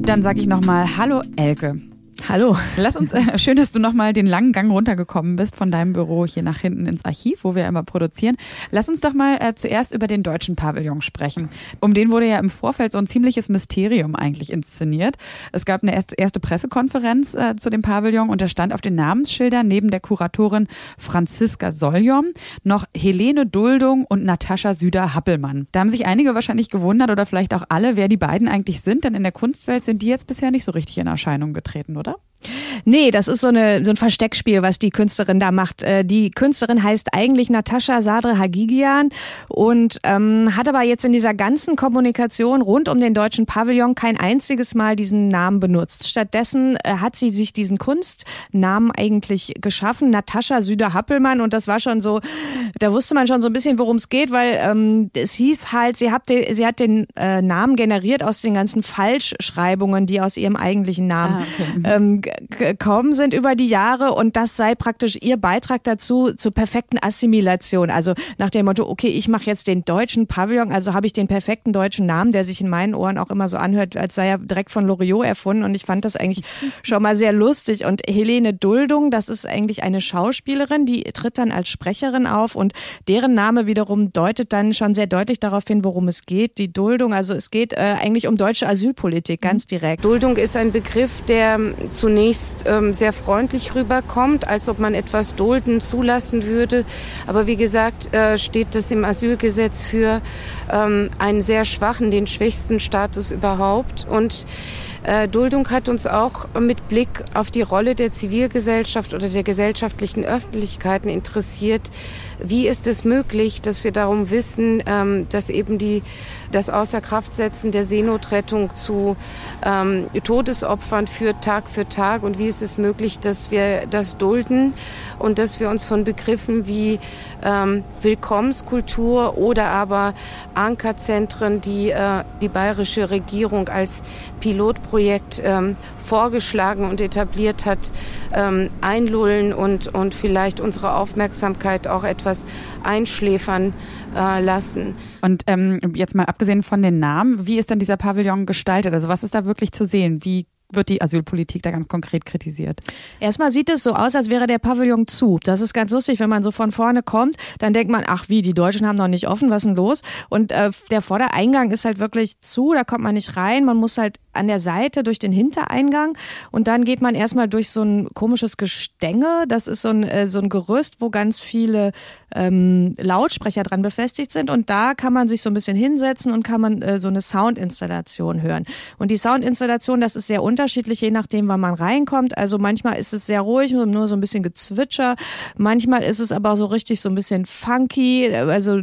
Dann sage ich nochmal Hallo Elke. Hallo. Lass uns, äh, schön, dass du nochmal den langen Gang runtergekommen bist von deinem Büro hier nach hinten ins Archiv, wo wir immer produzieren. Lass uns doch mal äh, zuerst über den deutschen Pavillon sprechen. Um den wurde ja im Vorfeld so ein ziemliches Mysterium eigentlich inszeniert. Es gab eine erste, Pressekonferenz äh, zu dem Pavillon und da stand auf den Namensschildern neben der Kuratorin Franziska Soljom noch Helene Duldung und Natascha Süder-Happelmann. Da haben sich einige wahrscheinlich gewundert oder vielleicht auch alle, wer die beiden eigentlich sind, denn in der Kunstwelt sind die jetzt bisher nicht so richtig in Erscheinung getreten, oder? Yeah. Nee, das ist so, eine, so ein Versteckspiel, was die Künstlerin da macht. Äh, die Künstlerin heißt eigentlich Natascha Sadre Hagigian und ähm, hat aber jetzt in dieser ganzen Kommunikation rund um den deutschen Pavillon kein einziges Mal diesen Namen benutzt. Stattdessen äh, hat sie sich diesen Kunstnamen eigentlich geschaffen, Natascha Süder-Happelmann und das war schon so, da wusste man schon so ein bisschen, worum es geht, weil ähm, es hieß halt, sie hat, den, sie hat den äh, Namen generiert aus den ganzen Falschschreibungen, die aus ihrem eigentlichen Namen ah, okay. ähm, gekommen sind über die Jahre und das sei praktisch ihr Beitrag dazu zur perfekten Assimilation. Also nach dem Motto, okay, ich mache jetzt den deutschen Pavillon, also habe ich den perfekten deutschen Namen, der sich in meinen Ohren auch immer so anhört, als sei er direkt von Loriot erfunden und ich fand das eigentlich (laughs) schon mal sehr lustig und Helene Duldung, das ist eigentlich eine Schauspielerin, die tritt dann als Sprecherin auf und deren Name wiederum deutet dann schon sehr deutlich darauf hin, worum es geht. Die Duldung, also es geht äh, eigentlich um deutsche Asylpolitik, ganz direkt. Duldung ist ein Begriff, der zunächst zunächst ähm, sehr freundlich rüberkommt, als ob man etwas dulden zulassen würde. Aber wie gesagt, äh, steht das im Asylgesetz für ähm, einen sehr schwachen, den schwächsten Status überhaupt. Und äh, Duldung hat uns auch mit Blick auf die Rolle der Zivilgesellschaft oder der gesellschaftlichen Öffentlichkeiten interessiert. Wie ist es möglich, dass wir darum wissen, ähm, dass eben die das Außerkraftsetzen der Seenotrettung zu ähm, Todesopfern führt Tag für Tag? Und wie ist es möglich, dass wir das dulden und dass wir uns von Begriffen wie ähm, Willkommenskultur oder aber Ankerzentren, die äh, die bayerische Regierung als Pilotprojekt ähm, vorgeschlagen und etabliert hat, ähm, einlullen und, und vielleicht unsere Aufmerksamkeit auch etwas einschläfern äh, lassen. Und ähm, jetzt mal abgesehen von den Namen, wie ist denn dieser Pavillon gestaltet? Also was ist da wirklich zu sehen? Wie wird die Asylpolitik da ganz konkret kritisiert? Erstmal sieht es so aus, als wäre der Pavillon zu. Das ist ganz lustig, wenn man so von vorne kommt, dann denkt man, ach wie, die Deutschen haben noch nicht offen, was ist denn los? Und äh, der Vordereingang ist halt wirklich zu, da kommt man nicht rein, man muss halt an der Seite durch den Hintereingang und dann geht man erstmal durch so ein komisches Gestänge, das ist so ein, äh, so ein Gerüst, wo ganz viele ähm, Lautsprecher dran befestigt sind und da kann man sich so ein bisschen hinsetzen und kann man äh, so eine Soundinstallation hören. Und die Soundinstallation, das ist sehr unterschiedlich je nachdem, wann man reinkommt. Also manchmal ist es sehr ruhig, nur so ein bisschen Gezwitscher. Manchmal ist es aber so richtig so ein bisschen funky. Also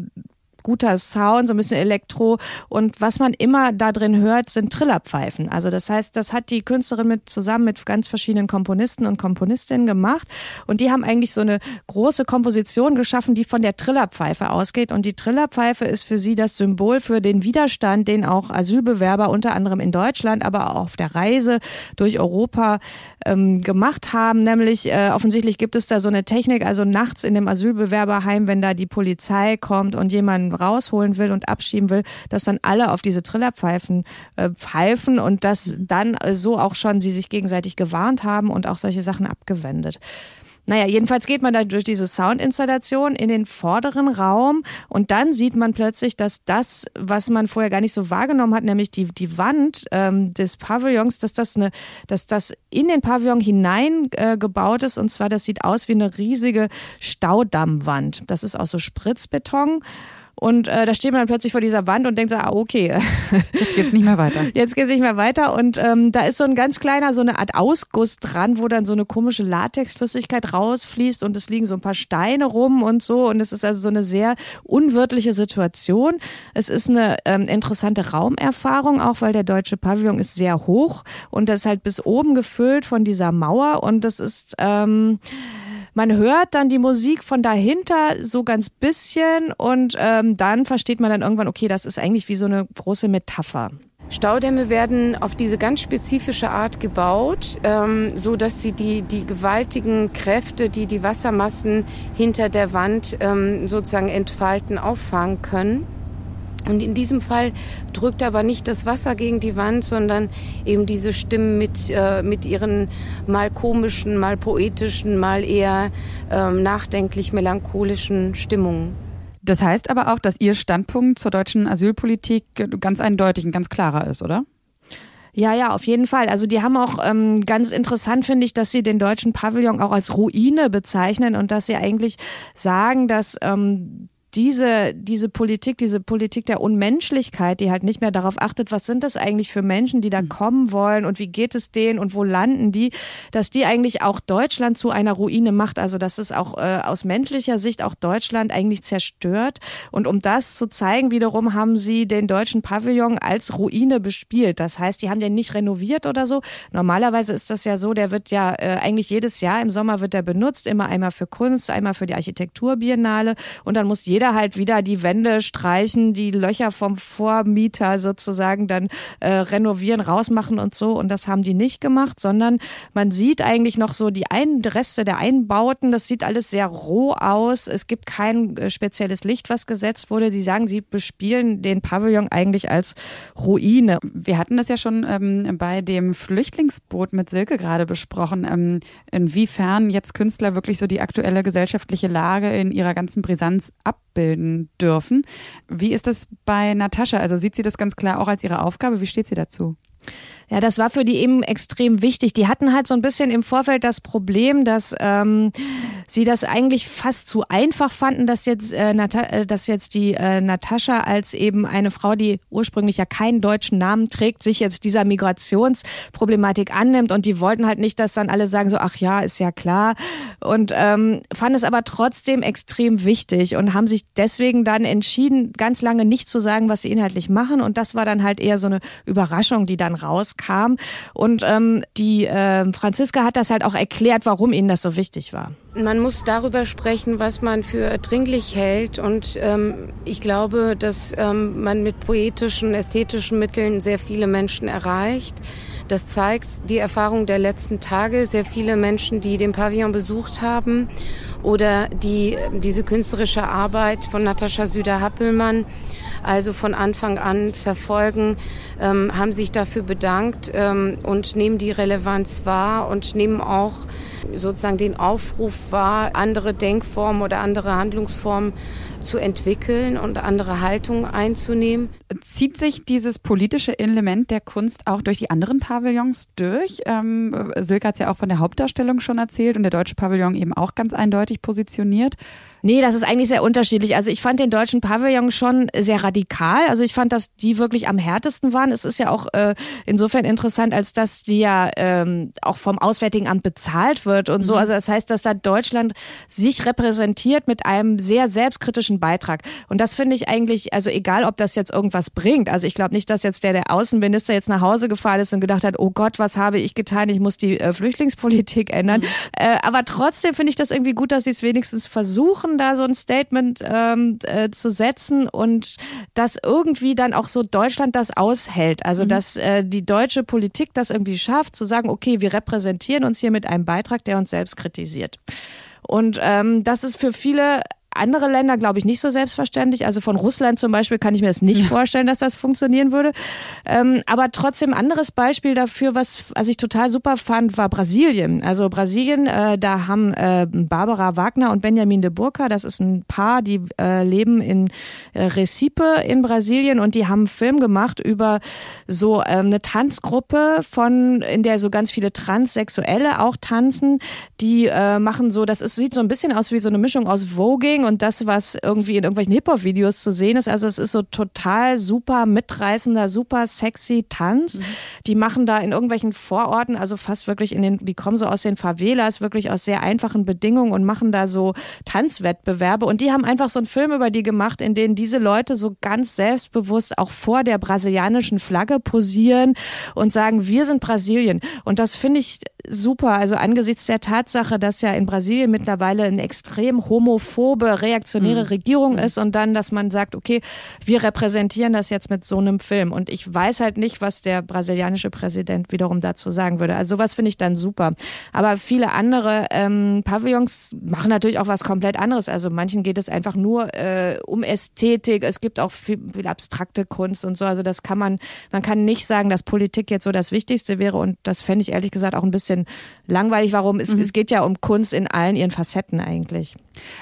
guter Sound, so ein bisschen Elektro. Und was man immer da drin hört, sind Trillerpfeifen. Also das heißt, das hat die Künstlerin mit zusammen mit ganz verschiedenen Komponisten und Komponistinnen gemacht. Und die haben eigentlich so eine große Komposition geschaffen, die von der Trillerpfeife ausgeht. Und die Trillerpfeife ist für sie das Symbol für den Widerstand, den auch Asylbewerber unter anderem in Deutschland, aber auch auf der Reise durch Europa ähm, gemacht haben. Nämlich äh, offensichtlich gibt es da so eine Technik, also nachts in dem Asylbewerberheim, wenn da die Polizei kommt und jemand rausholen will und abschieben will, dass dann alle auf diese Trillerpfeifen äh, pfeifen und dass dann äh, so auch schon sie sich gegenseitig gewarnt haben und auch solche Sachen abgewendet. Naja, jedenfalls geht man da durch diese Soundinstallation in den vorderen Raum und dann sieht man plötzlich, dass das, was man vorher gar nicht so wahrgenommen hat, nämlich die, die Wand ähm, des Pavillons, dass das eine, dass das in den Pavillon hineingebaut äh, ist und zwar das sieht aus wie eine riesige Staudammwand. Das ist aus so Spritzbeton. Und äh, da steht man dann plötzlich vor dieser Wand und denkt so, ah, okay. Jetzt geht's nicht mehr weiter. (laughs) Jetzt geht's nicht mehr weiter. Und ähm, da ist so ein ganz kleiner, so eine Art Ausguss dran, wo dann so eine komische Latexflüssigkeit rausfließt und es liegen so ein paar Steine rum und so. Und es ist also so eine sehr unwirtliche Situation. Es ist eine ähm, interessante Raumerfahrung, auch weil der deutsche Pavillon ist sehr hoch und das ist halt bis oben gefüllt von dieser Mauer. Und das ist ähm, man hört dann die Musik von dahinter so ganz bisschen und ähm, dann versteht man dann irgendwann, okay, das ist eigentlich wie so eine große Metapher. Staudämme werden auf diese ganz spezifische Art gebaut, ähm, so dass sie die, die gewaltigen Kräfte, die die Wassermassen hinter der Wand ähm, sozusagen entfalten, auffangen können. Und in diesem Fall drückt aber nicht das Wasser gegen die Wand, sondern eben diese Stimmen mit, äh, mit ihren mal komischen, mal poetischen, mal eher ähm, nachdenklich melancholischen Stimmungen. Das heißt aber auch, dass Ihr Standpunkt zur deutschen Asylpolitik ganz eindeutig und ganz klarer ist, oder? Ja, ja, auf jeden Fall. Also die haben auch ähm, ganz interessant, finde ich, dass sie den deutschen Pavillon auch als Ruine bezeichnen und dass sie eigentlich sagen, dass ähm, diese, diese Politik, diese Politik der Unmenschlichkeit, die halt nicht mehr darauf achtet, was sind das eigentlich für Menschen, die da mhm. kommen wollen und wie geht es denen und wo landen die, dass die eigentlich auch Deutschland zu einer Ruine macht. Also dass es auch äh, aus menschlicher Sicht auch Deutschland eigentlich zerstört. Und um das zu zeigen, wiederum haben sie den deutschen Pavillon als Ruine bespielt. Das heißt, die haben den nicht renoviert oder so. Normalerweise ist das ja so, der wird ja äh, eigentlich jedes Jahr im Sommer wird der benutzt, immer einmal für Kunst, einmal für die Architekturbiennale und dann muss jeder jeder halt wieder die Wände streichen, die Löcher vom Vormieter sozusagen dann äh, renovieren, rausmachen und so. Und das haben die nicht gemacht, sondern man sieht eigentlich noch so die ein Reste der Einbauten. Das sieht alles sehr roh aus. Es gibt kein äh, spezielles Licht, was gesetzt wurde. Die sagen, sie bespielen den Pavillon eigentlich als Ruine. Wir hatten das ja schon ähm, bei dem Flüchtlingsboot mit Silke gerade besprochen, ähm, inwiefern jetzt Künstler wirklich so die aktuelle gesellschaftliche Lage in ihrer ganzen Brisanz ab abbilden dürfen. Wie ist das bei Natascha? Also sieht sie das ganz klar auch als ihre Aufgabe? Wie steht sie dazu? Ja, das war für die eben extrem wichtig. Die hatten halt so ein bisschen im Vorfeld das Problem, dass ähm, sie das eigentlich fast zu einfach fanden, dass jetzt, äh, Nata äh, dass jetzt die äh, Natascha als eben eine Frau, die ursprünglich ja keinen deutschen Namen trägt, sich jetzt dieser Migrationsproblematik annimmt. Und die wollten halt nicht, dass dann alle sagen so, ach ja, ist ja klar. Und ähm, fanden es aber trotzdem extrem wichtig und haben sich deswegen dann entschieden, ganz lange nicht zu sagen, was sie inhaltlich machen. Und das war dann halt eher so eine Überraschung, die dann rauskam und ähm, die äh, Franziska hat das halt auch erklärt, warum ihnen das so wichtig war. Man muss darüber sprechen, was man für dringlich hält. Und ähm, ich glaube, dass ähm, man mit poetischen, ästhetischen Mitteln sehr viele Menschen erreicht. Das zeigt die Erfahrung der letzten Tage. Sehr viele Menschen, die den Pavillon besucht haben oder die diese künstlerische Arbeit von Natascha Süder-Happelmann also von Anfang an verfolgen, ähm, haben sich dafür bedankt ähm, und nehmen die Relevanz wahr und nehmen auch sozusagen den Aufruf wahr, andere Denkformen oder andere Handlungsformen zu entwickeln und andere Haltungen einzunehmen. Zieht sich dieses politische Element der Kunst auch durch die anderen Pavillons durch? Ähm, Silke hat es ja auch von der Hauptdarstellung schon erzählt und der deutsche Pavillon eben auch ganz eindeutig positioniert. Nee, das ist eigentlich sehr unterschiedlich. Also ich fand den deutschen Pavillon schon sehr radikal. Also ich fand, dass die wirklich am härtesten waren. Es ist ja auch äh, insofern interessant, als dass die ja ähm, auch vom Auswärtigen Amt bezahlt wird und so. Mhm. Also das heißt, dass da Deutschland sich repräsentiert mit einem sehr selbstkritischen Beitrag. Und das finde ich eigentlich, also egal, ob das jetzt irgendwas bringt. Also ich glaube nicht, dass jetzt der, der Außenminister jetzt nach Hause gefahren ist und gedacht hat, oh Gott, was habe ich getan? Ich muss die äh, Flüchtlingspolitik ändern. Mhm. Äh, aber trotzdem finde ich das irgendwie gut, dass sie es wenigstens versuchen versuchen, da so ein Statement ähm, äh, zu setzen und dass irgendwie dann auch so Deutschland das aushält. Also mhm. dass äh, die deutsche Politik das irgendwie schafft, zu sagen, okay, wir repräsentieren uns hier mit einem Beitrag, der uns selbst kritisiert. Und ähm, das ist für viele andere Länder, glaube ich, nicht so selbstverständlich. Also von Russland zum Beispiel kann ich mir das nicht vorstellen, dass das funktionieren würde. Ähm, aber trotzdem anderes Beispiel dafür, was also ich total super fand, war Brasilien. Also Brasilien, äh, da haben äh, Barbara Wagner und Benjamin de Burka, das ist ein Paar, die äh, leben in äh, Recife in Brasilien und die haben einen Film gemacht über so ähm, eine Tanzgruppe von, in der so ganz viele Transsexuelle auch tanzen. Die äh, machen so, das ist, sieht so ein bisschen aus wie so eine Mischung aus Voging und das, was irgendwie in irgendwelchen Hip-Hop-Videos zu sehen ist. Also es ist so total super mitreißender, super sexy Tanz. Mhm. Die machen da in irgendwelchen Vororten, also fast wirklich in den, die kommen so aus den Favelas, wirklich aus sehr einfachen Bedingungen und machen da so Tanzwettbewerbe. Und die haben einfach so einen Film über die gemacht, in denen diese Leute so ganz selbstbewusst auch vor der brasilianischen Flagge posieren und sagen, wir sind Brasilien. Und das finde ich super. Also angesichts der Tatsache, dass ja in Brasilien mittlerweile eine extrem homophobe, reaktionäre mhm. Regierung mhm. ist und dann, dass man sagt, okay, wir repräsentieren das jetzt mit so einem Film. Und ich weiß halt nicht, was der brasilianische Präsident wiederum dazu sagen würde. Also sowas finde ich dann super. Aber viele andere ähm, Pavillons machen natürlich auch was komplett anderes. Also manchen geht es einfach nur äh, um Ästhetik. Es gibt auch viel, viel abstrakte Kunst und so. Also das kann man, man kann nicht sagen, dass Politik jetzt so das Wichtigste wäre. Und das fände ich ehrlich gesagt auch ein bisschen bisschen langweilig. Warum? Es, mhm. es geht ja um Kunst in allen ihren Facetten eigentlich.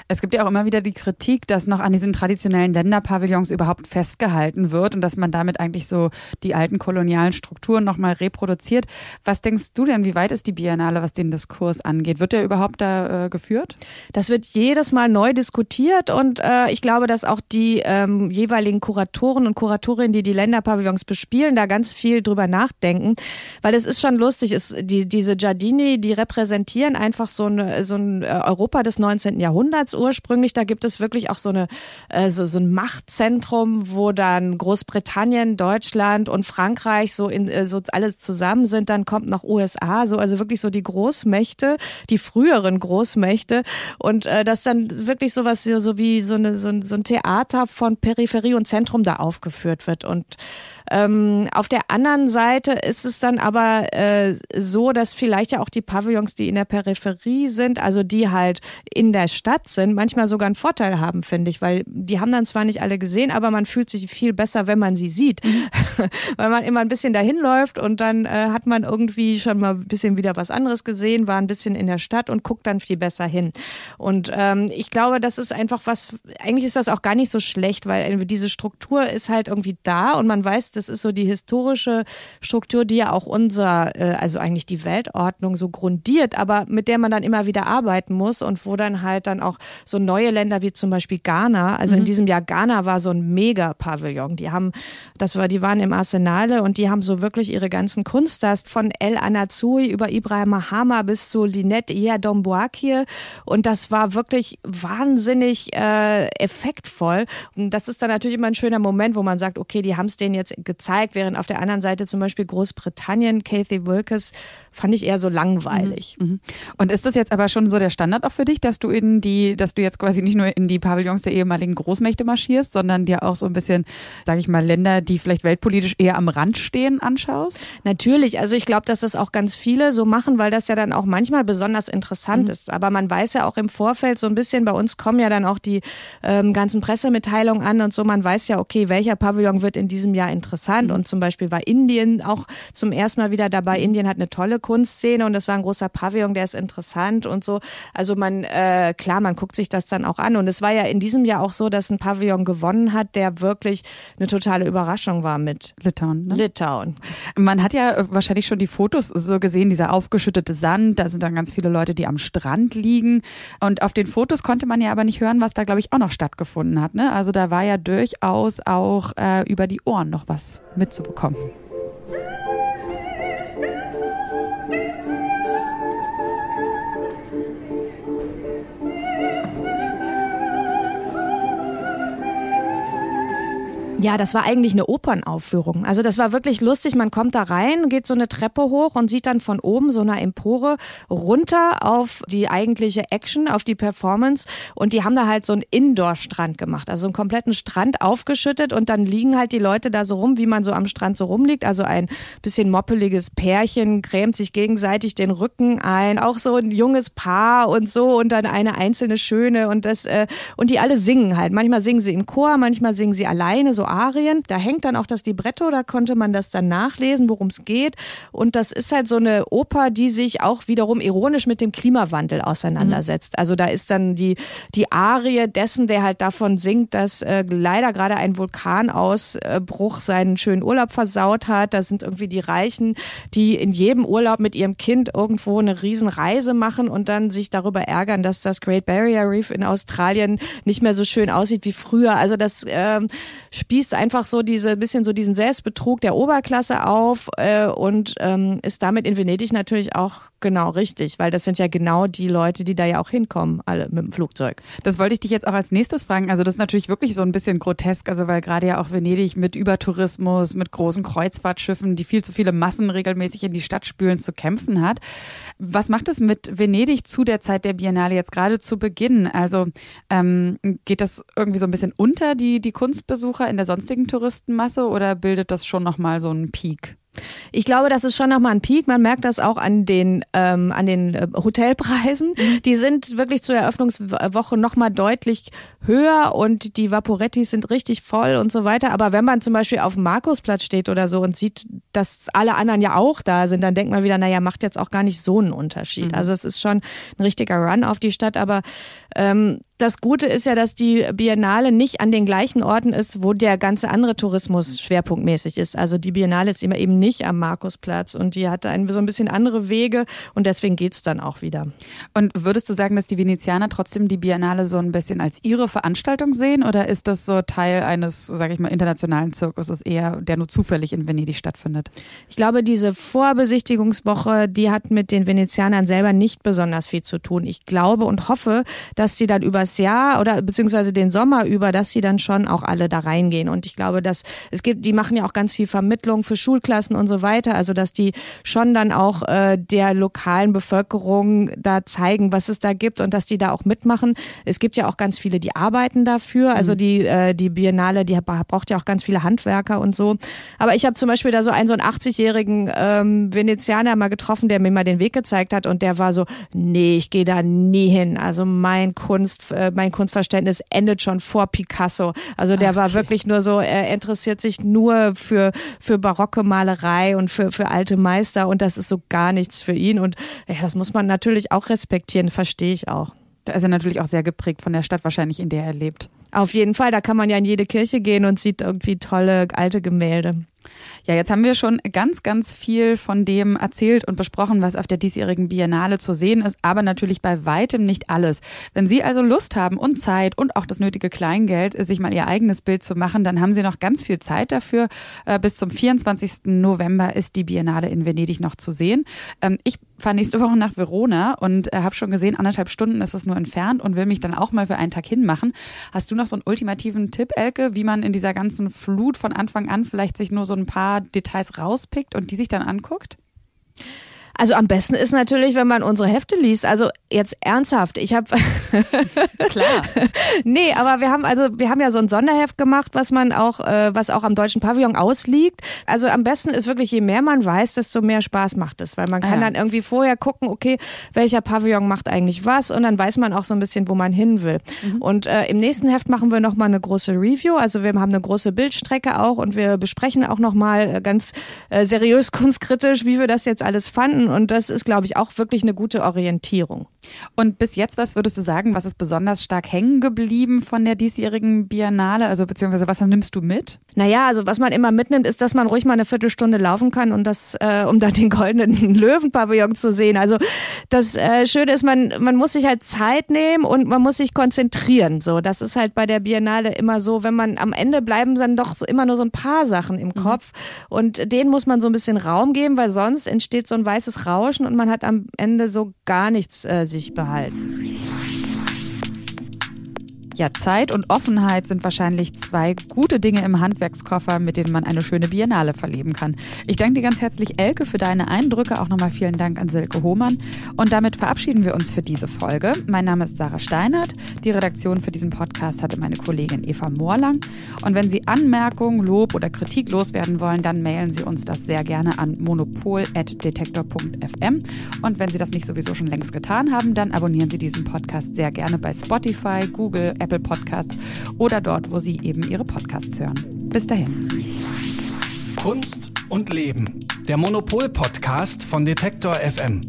Es gibt ja auch immer wieder die Kritik, dass noch an diesen traditionellen Länderpavillons überhaupt festgehalten wird und dass man damit eigentlich so die alten kolonialen Strukturen nochmal reproduziert. Was denkst du denn, wie weit ist die Biennale, was den Diskurs angeht? Wird der überhaupt da äh, geführt? Das wird jedes Mal neu diskutiert und äh, ich glaube, dass auch die ähm, jeweiligen Kuratoren und Kuratorinnen, die die Länderpavillons bespielen, da ganz viel drüber nachdenken, weil es ist schon lustig, ist die, diese Giardini, die repräsentieren einfach so, eine, so ein äh, Europa des 19. Jahrhunderts Jahrhunderts ursprünglich. Da gibt es wirklich auch so, eine, äh, so, so ein Machtzentrum, wo dann Großbritannien, Deutschland und Frankreich so, in, äh, so alles zusammen sind. Dann kommt noch USA, so also wirklich so die Großmächte, die früheren Großmächte. Und äh, das dann wirklich sowas so, so wie so, eine, so, so ein Theater von Peripherie und Zentrum da aufgeführt wird. Und ähm, auf der anderen Seite ist es dann aber äh, so, dass vielleicht ja auch die Pavillons, die in der Peripherie sind, also die halt in der Stadt sind, manchmal sogar einen Vorteil haben, finde ich, weil die haben dann zwar nicht alle gesehen, aber man fühlt sich viel besser, wenn man sie sieht, mhm. (laughs) weil man immer ein bisschen dahin läuft und dann äh, hat man irgendwie schon mal ein bisschen wieder was anderes gesehen, war ein bisschen in der Stadt und guckt dann viel besser hin. Und ähm, ich glaube, das ist einfach was, eigentlich ist das auch gar nicht so schlecht, weil diese Struktur ist halt irgendwie da und man weiß, das ist so die historische Struktur, die ja auch unser, äh, also eigentlich die Weltordnung so grundiert, aber mit der man dann immer wieder arbeiten muss und wo dann halt dann auch so neue Länder wie zum Beispiel Ghana, also mhm. in diesem Jahr Ghana war so ein Mega-Pavillon. Die haben, das war, die waren im Arsenale und die haben so wirklich ihre ganzen Kunststars von El Anazui über Ibrahim Mahama bis zu Linette Iadomboakir und das war wirklich wahnsinnig äh, effektvoll. Und das ist dann natürlich immer ein schöner Moment, wo man sagt, okay, die haben es denen jetzt gezeigt, während auf der anderen Seite zum Beispiel Großbritannien, Kathy Wilkes, fand ich eher so langweilig. Mhm. mhm. Und ist das jetzt aber schon so der Standard auch für dich, dass du in die, dass du jetzt quasi nicht nur in die Pavillons der ehemaligen Großmächte marschierst, sondern dir auch so ein bisschen, sage ich mal, Länder, die vielleicht weltpolitisch eher am Rand stehen, anschaust? Natürlich. Also ich glaube, dass das auch ganz viele so machen, weil das ja dann auch manchmal besonders interessant mhm. ist. Aber man weiß ja auch im Vorfeld so ein bisschen, bei uns kommen ja dann auch die ähm, ganzen Pressemitteilungen an und so. Man weiß ja, okay, welcher Pavillon wird in diesem Jahr interessant. Mhm. Und zum Beispiel war Indien auch zum ersten Mal wieder dabei. Indien hat eine tolle Kunstszene und das war ein großer Pavillon, der ist interessant und so. Also man, äh, klar, man guckt sich das dann auch an. Und es war ja in diesem Jahr auch so, dass ein Pavillon gewonnen hat, der wirklich eine totale Überraschung war mit Litauen. Ne? Litauen. Man hat ja wahrscheinlich schon die Fotos so gesehen, dieser aufgeschüttete Sand, da sind dann ganz viele Leute, die am Strand liegen. Und auf den Fotos konnte man ja aber nicht hören, was da, glaube ich, auch noch stattgefunden hat. Ne? Also da war ja durchaus auch äh, über die Ohren noch was mitzubekommen. Ja, das war eigentlich eine Opernaufführung. Also das war wirklich lustig. Man kommt da rein, geht so eine Treppe hoch und sieht dann von oben so eine Empore runter auf die eigentliche Action, auf die Performance. Und die haben da halt so einen Indoor-Strand gemacht. Also einen kompletten Strand aufgeschüttet und dann liegen halt die Leute da so rum, wie man so am Strand so rumliegt. Also ein bisschen moppeliges Pärchen grämt sich gegenseitig den Rücken ein. Auch so ein junges Paar und so und dann eine einzelne Schöne und das, äh, und die alle singen halt. Manchmal singen sie im Chor, manchmal singen sie alleine, so Arien. Da hängt dann auch das Libretto, da konnte man das dann nachlesen, worum es geht. Und das ist halt so eine Oper, die sich auch wiederum ironisch mit dem Klimawandel auseinandersetzt. Mhm. Also da ist dann die, die Arie dessen, der halt davon singt, dass äh, leider gerade ein Vulkanausbruch seinen schönen Urlaub versaut hat. Da sind irgendwie die Reichen, die in jedem Urlaub mit ihrem Kind irgendwo eine Riesenreise machen und dann sich darüber ärgern, dass das Great Barrier Reef in Australien nicht mehr so schön aussieht wie früher. Also das ähm, spielt spießt einfach so diese bisschen so diesen Selbstbetrug der Oberklasse auf äh, und ähm, ist damit in Venedig natürlich auch genau richtig, weil das sind ja genau die Leute, die da ja auch hinkommen, alle mit dem Flugzeug. Das wollte ich dich jetzt auch als nächstes fragen. Also das ist natürlich wirklich so ein bisschen grotesk, also weil gerade ja auch Venedig mit Übertourismus, mit großen Kreuzfahrtschiffen, die viel zu viele Massen regelmäßig in die Stadt spülen, zu kämpfen hat. Was macht es mit Venedig zu der Zeit der Biennale jetzt gerade zu Beginn? Also ähm, geht das irgendwie so ein bisschen unter die, die Kunstbesucher in der sonstigen Touristenmasse oder bildet das schon nochmal so einen Peak? Ich glaube, das ist schon nochmal ein Peak. Man merkt das auch an den, ähm, an den äh, Hotelpreisen. Mhm. Die sind wirklich zur Eröffnungswoche nochmal deutlich höher und die Vaporettis sind richtig voll und so weiter. Aber wenn man zum Beispiel auf dem Markusplatz steht oder so und sieht, dass alle anderen ja auch da sind, dann denkt man wieder, naja, macht jetzt auch gar nicht so einen Unterschied. Mhm. Also es ist schon ein richtiger Run auf die Stadt, aber ähm, das Gute ist ja, dass die Biennale nicht an den gleichen Orten ist, wo der ganze andere Tourismus schwerpunktmäßig ist. Also die Biennale ist immer eben nicht am Markusplatz und die hatte ein, so ein bisschen andere Wege und deswegen geht's dann auch wieder. Und würdest du sagen, dass die Venezianer trotzdem die Biennale so ein bisschen als ihre Veranstaltung sehen oder ist das so Teil eines, sage ich mal, internationalen Zirkuses eher, der nur zufällig in Venedig stattfindet? Ich glaube, diese Vorbesichtigungswoche, die hat mit den Venezianern selber nicht besonders viel zu tun. Ich glaube und hoffe, dass sie dann über das Jahr oder beziehungsweise den Sommer über, dass sie dann schon auch alle da reingehen. Und ich glaube, dass es gibt, die machen ja auch ganz viel Vermittlung für Schulklassen und so weiter. Also dass die schon dann auch äh, der lokalen Bevölkerung da zeigen, was es da gibt und dass die da auch mitmachen. Es gibt ja auch ganz viele, die arbeiten dafür. Also mhm. die, äh, die Biennale, die braucht ja auch ganz viele Handwerker und so. Aber ich habe zum Beispiel da so einen so einen 80-jährigen ähm, Venezianer mal getroffen, der mir mal den Weg gezeigt hat und der war so, nee, ich gehe da nie hin. Also mein Kunst, äh, mein Kunstverständnis endet schon vor Picasso. Also der Ach, war wirklich nur so, er interessiert sich nur für, für barocke Malerei und für, für alte Meister und das ist so gar nichts für ihn. Und ja, das muss man natürlich auch respektieren, verstehe ich auch. Da ist er natürlich auch sehr geprägt von der Stadt wahrscheinlich, in der er lebt. Auf jeden Fall, da kann man ja in jede Kirche gehen und sieht irgendwie tolle alte Gemälde. Ja, jetzt haben wir schon ganz, ganz viel von dem erzählt und besprochen, was auf der diesjährigen Biennale zu sehen ist, aber natürlich bei weitem nicht alles. Wenn Sie also Lust haben und Zeit und auch das nötige Kleingeld, sich mal Ihr eigenes Bild zu machen, dann haben Sie noch ganz viel Zeit dafür. Äh, bis zum 24. November ist die Biennale in Venedig noch zu sehen. Ähm, ich fahre nächste Woche nach Verona und äh, habe schon gesehen, anderthalb Stunden ist es nur entfernt und will mich dann auch mal für einen Tag hinmachen. Hast du noch so einen ultimativen Tipp, Elke, wie man in dieser ganzen Flut von Anfang an vielleicht sich nur so ein paar Details rauspickt und die sich dann anguckt? Also am besten ist natürlich, wenn man unsere Hefte liest. Also jetzt ernsthaft, ich habe (laughs) klar. nee, aber wir haben also wir haben ja so ein Sonderheft gemacht, was man auch äh, was auch am deutschen Pavillon ausliegt. Also am besten ist wirklich je mehr man weiß, desto mehr Spaß macht es, weil man kann ah, ja. dann irgendwie vorher gucken, okay, welcher Pavillon macht eigentlich was und dann weiß man auch so ein bisschen, wo man hin will. Mhm. Und äh, im nächsten Heft machen wir noch mal eine große Review, also wir haben eine große Bildstrecke auch und wir besprechen auch noch mal äh, ganz äh, seriös (laughs) kunstkritisch, wie wir das jetzt alles fanden und das ist, glaube ich, auch wirklich eine gute Orientierung. Und bis jetzt, was würdest du sagen, was ist besonders stark hängen geblieben von der diesjährigen Biennale? Also beziehungsweise was nimmst du mit? Naja, also was man immer mitnimmt, ist, dass man ruhig mal eine Viertelstunde laufen kann und das, äh, um dann den goldenen (laughs) Löwenpavillon zu sehen. Also das äh, Schöne ist, man, man muss sich halt Zeit nehmen und man muss sich konzentrieren. So, das ist halt bei der Biennale immer so, wenn man am Ende bleiben dann doch so immer nur so ein paar Sachen im mhm. Kopf und denen muss man so ein bisschen Raum geben, weil sonst entsteht so ein weißes Rauschen und man hat am Ende so gar nichts äh, sich behalten. Ja, Zeit und Offenheit sind wahrscheinlich zwei gute Dinge im Handwerkskoffer, mit denen man eine schöne Biennale verleben kann. Ich danke dir ganz herzlich, Elke, für deine Eindrücke. Auch nochmal vielen Dank an Silke Hohmann. Und damit verabschieden wir uns für diese Folge. Mein Name ist Sarah Steinert. Die Redaktion für diesen Podcast hatte meine Kollegin Eva Moorlang. Und wenn Sie Anmerkungen, Lob oder Kritik loswerden wollen, dann mailen Sie uns das sehr gerne an monopol.detektor.fm. Und wenn Sie das nicht sowieso schon längst getan haben, dann abonnieren Sie diesen Podcast sehr gerne bei Spotify, Google, Apple Podcasts oder dort, wo Sie eben Ihre Podcasts hören. Bis dahin. Kunst und Leben. Der Monopol-Podcast von Detektor FM.